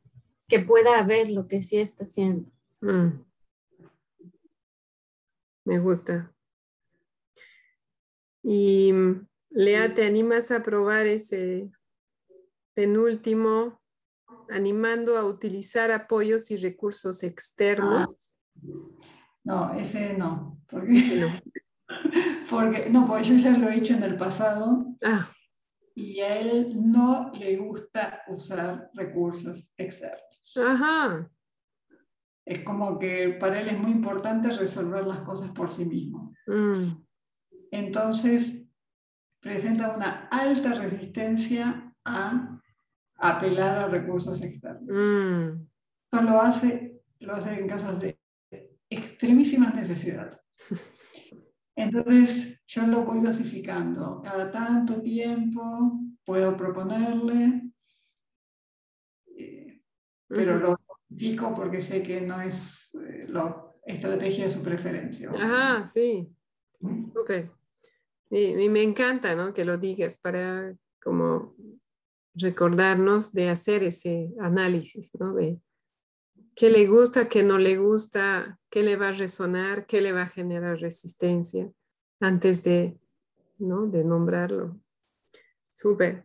que pueda ver lo que sí está haciendo. Mm. Me gusta. Y Lea, ¿te animas a probar ese penúltimo, animando a utilizar apoyos y recursos externos? No, ese no. Porque, no. porque, no, porque yo ya lo he hecho en el pasado ah. y a él no le gusta usar recursos externos. Ajá. Es como que para él es muy importante resolver las cosas por sí mismo. Mm. Entonces, presenta una alta resistencia a apelar a recursos externos. Mm. Esto lo hace, lo hace en casos de extremísimas necesidades. Entonces, yo lo voy dosificando. Cada tanto tiempo puedo proponerle, eh, pero lo dosifico porque sé que no es eh, lo, estrategia de su preferencia. Ajá, sí. Ok. Y, me encanta, ¿no? Que lo digas para como recordarnos de hacer ese análisis, ¿no? De qué le gusta, qué no le gusta, qué le va a resonar, qué le va a generar resistencia antes de, ¿no? De nombrarlo. Súper.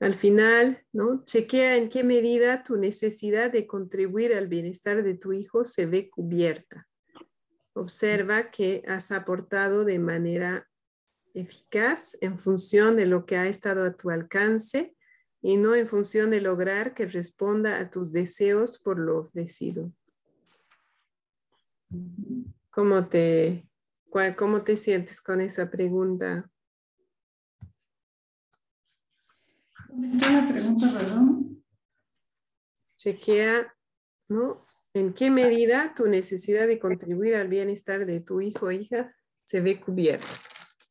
Al final, ¿no? Chequea en qué medida tu necesidad de contribuir al bienestar de tu hijo se ve cubierta. Observa que has aportado de manera eficaz en función de lo que ha estado a tu alcance y no en función de lograr que responda a tus deseos por lo ofrecido. ¿Cómo te, cómo te sientes con esa pregunta? la pregunta, perdón? Chequea, ¿no? ¿En qué medida tu necesidad de contribuir al bienestar de tu hijo o hija se ve cubierta?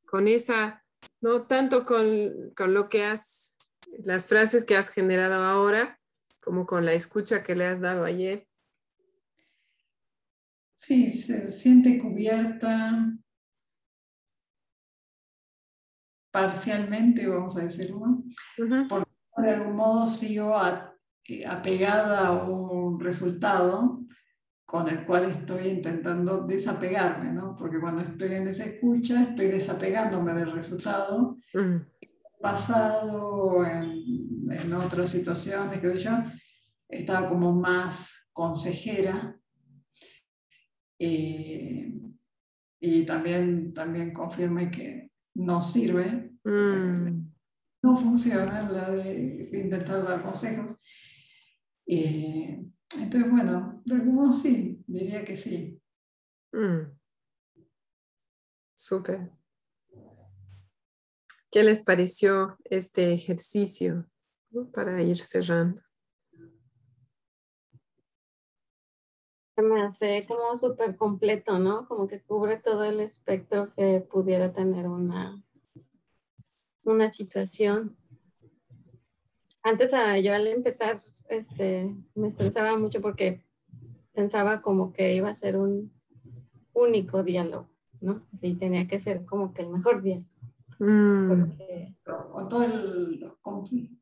Con esa, no tanto con, con lo que has, las frases que has generado ahora, como con la escucha que le has dado ayer. Sí, se siente cubierta parcialmente, vamos a decirlo, porque de algún modo sigo eh, apegada a un resultado con el cual estoy intentando desapegarme, ¿no? Porque cuando estoy en esa escucha, estoy desapegándome del resultado. Pasado, en, en, otras situaciones, que yo, estaba como más consejera. Eh, y también, también confirme que no sirve, mm. no funciona la de, intentar dar consejos. Eh, entonces, bueno, de sí, diría que sí. Mm. Súper. ¿Qué les pareció este ejercicio para ir cerrando? me hace como súper completo, ¿no? Como que cubre todo el espectro que pudiera tener una, una situación. Antes a, yo al empezar, este, me estresaba mucho porque pensaba como que iba a ser un único diálogo, ¿no? Así tenía que ser como que el mejor día. Mm. todo el conflicto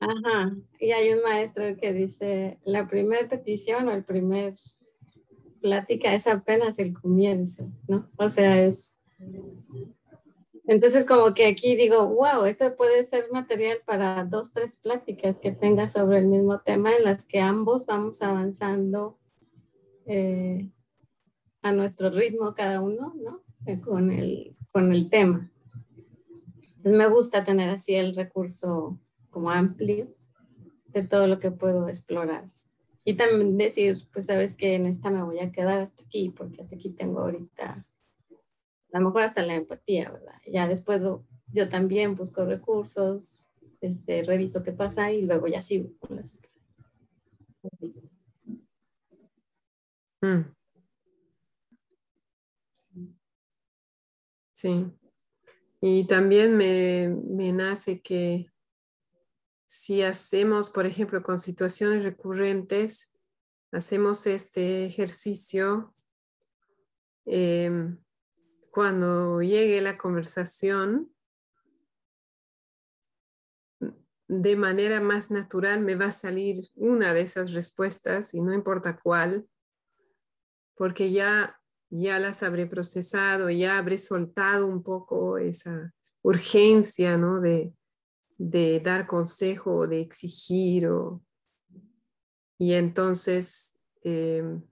Ajá, y hay un maestro que dice, la primera petición o el primer plática es apenas el comienzo, ¿no? O sea, es... Entonces como que aquí digo, wow, esto puede ser material para dos, tres pláticas que tenga sobre el mismo tema en las que ambos vamos avanzando eh, a nuestro ritmo cada uno, ¿no? Con, el, con el tema. Entonces me gusta tener así el recurso como amplio de todo lo que puedo explorar. Y también decir, pues sabes que en esta me voy a quedar hasta aquí, porque hasta aquí tengo ahorita, a lo mejor hasta la empatía, ¿verdad? Ya después yo también busco recursos, este, reviso qué pasa y luego ya sigo con las mm. Sí. Y también me, me nace que si hacemos, por ejemplo, con situaciones recurrentes, hacemos este ejercicio, em, cuando llegue la conversación, de manera más natural me va a salir una de esas respuestas y no importa cuál, porque ya, ya las habré procesado, ya habré soltado un poco esa urgencia ¿no? de, de dar consejo de exigir. O, y entonces em,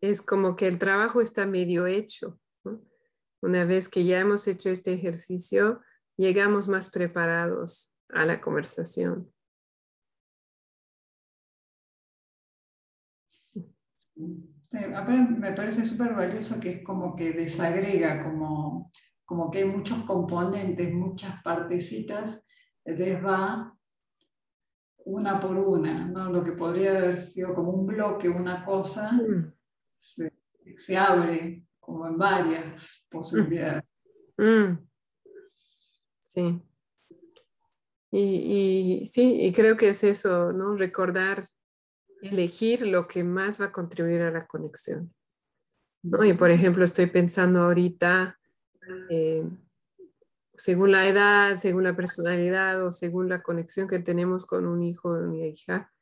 es como que el trabajo está medio hecho. Una vez que ya hemos hecho este ejercicio, llegamos más preparados a la conversación. Me parece súper valioso que es como que desagrega, como, como que hay muchos componentes, muchas partecitas entonces va una por una, ¿no? lo que podría haber sido como un bloque, una cosa, mm. se, abre como en varias posibilidades. Mm. Sí. Y, y, sí, y creo que es eso, ¿no? Recordar, elegir lo que más va a contribuir a la conexión. ¿no? Y por ejemplo, estoy pensando ahorita, eh, según la edad, según la personalidad o según la conexión que tenemos con un hijo o una hija,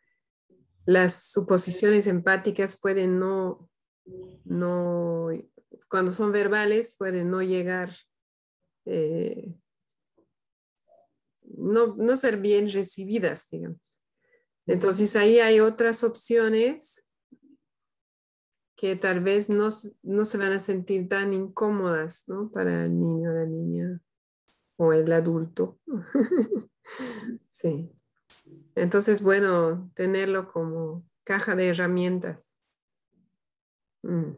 las suposiciones empáticas pueden no, no, cuando son verbales, pueden no llegar, eh, no, no ser bien recibidas, digamos. Entonces ahí hay otras opciones que tal vez no, no, se van a sentir tan incómodas ¿no? para el niño la niña o el adulto. sí. Entonces, bueno, tenerlo como caja de herramientas. Mm,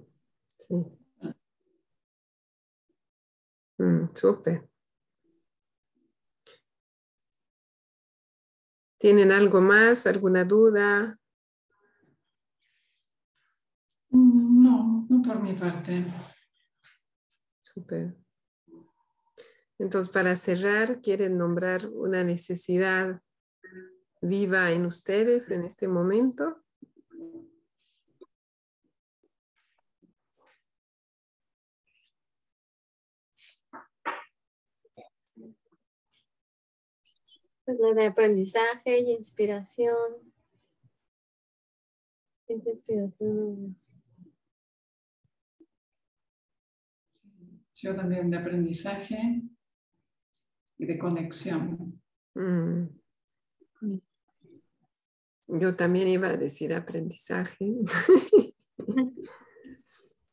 sí. Mm, súper. ¿Tienen algo más? ¿Alguna duda? No, no por mi parte. Súper. Entonces, para cerrar, ¿quieren nombrar una necesidad viva en ustedes en este momento? De aprendizaje y inspiración. Yo también de aprendizaje y de conexión. Mm. Yo también iba a decir aprendizaje.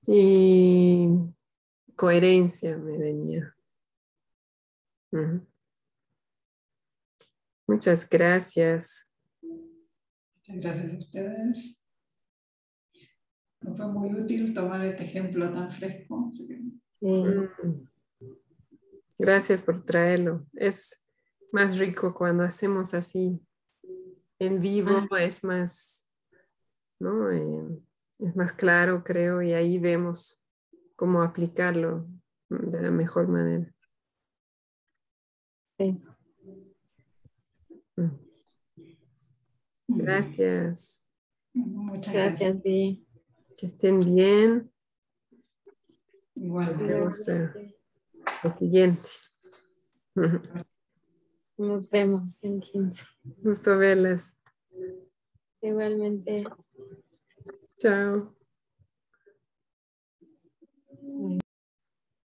y coherencia me venía. Muchas gracias. Muchas gracias a ustedes. fue muy útil tomar este ejemplo tan fresco. Mm. Gracias por traerlo. Es más rico cuando hacemos así en vivo, ah. es más, ¿no? Eh, es más claro, creo, y ahí vemos cómo aplicarlo de la mejor manera. Sí. Mm. Gracias. Muchas gracias, Di. Que estén bien. Igual. El siguiente. Nos vemos en 15. Gusto verlas. Igualmente. Chao.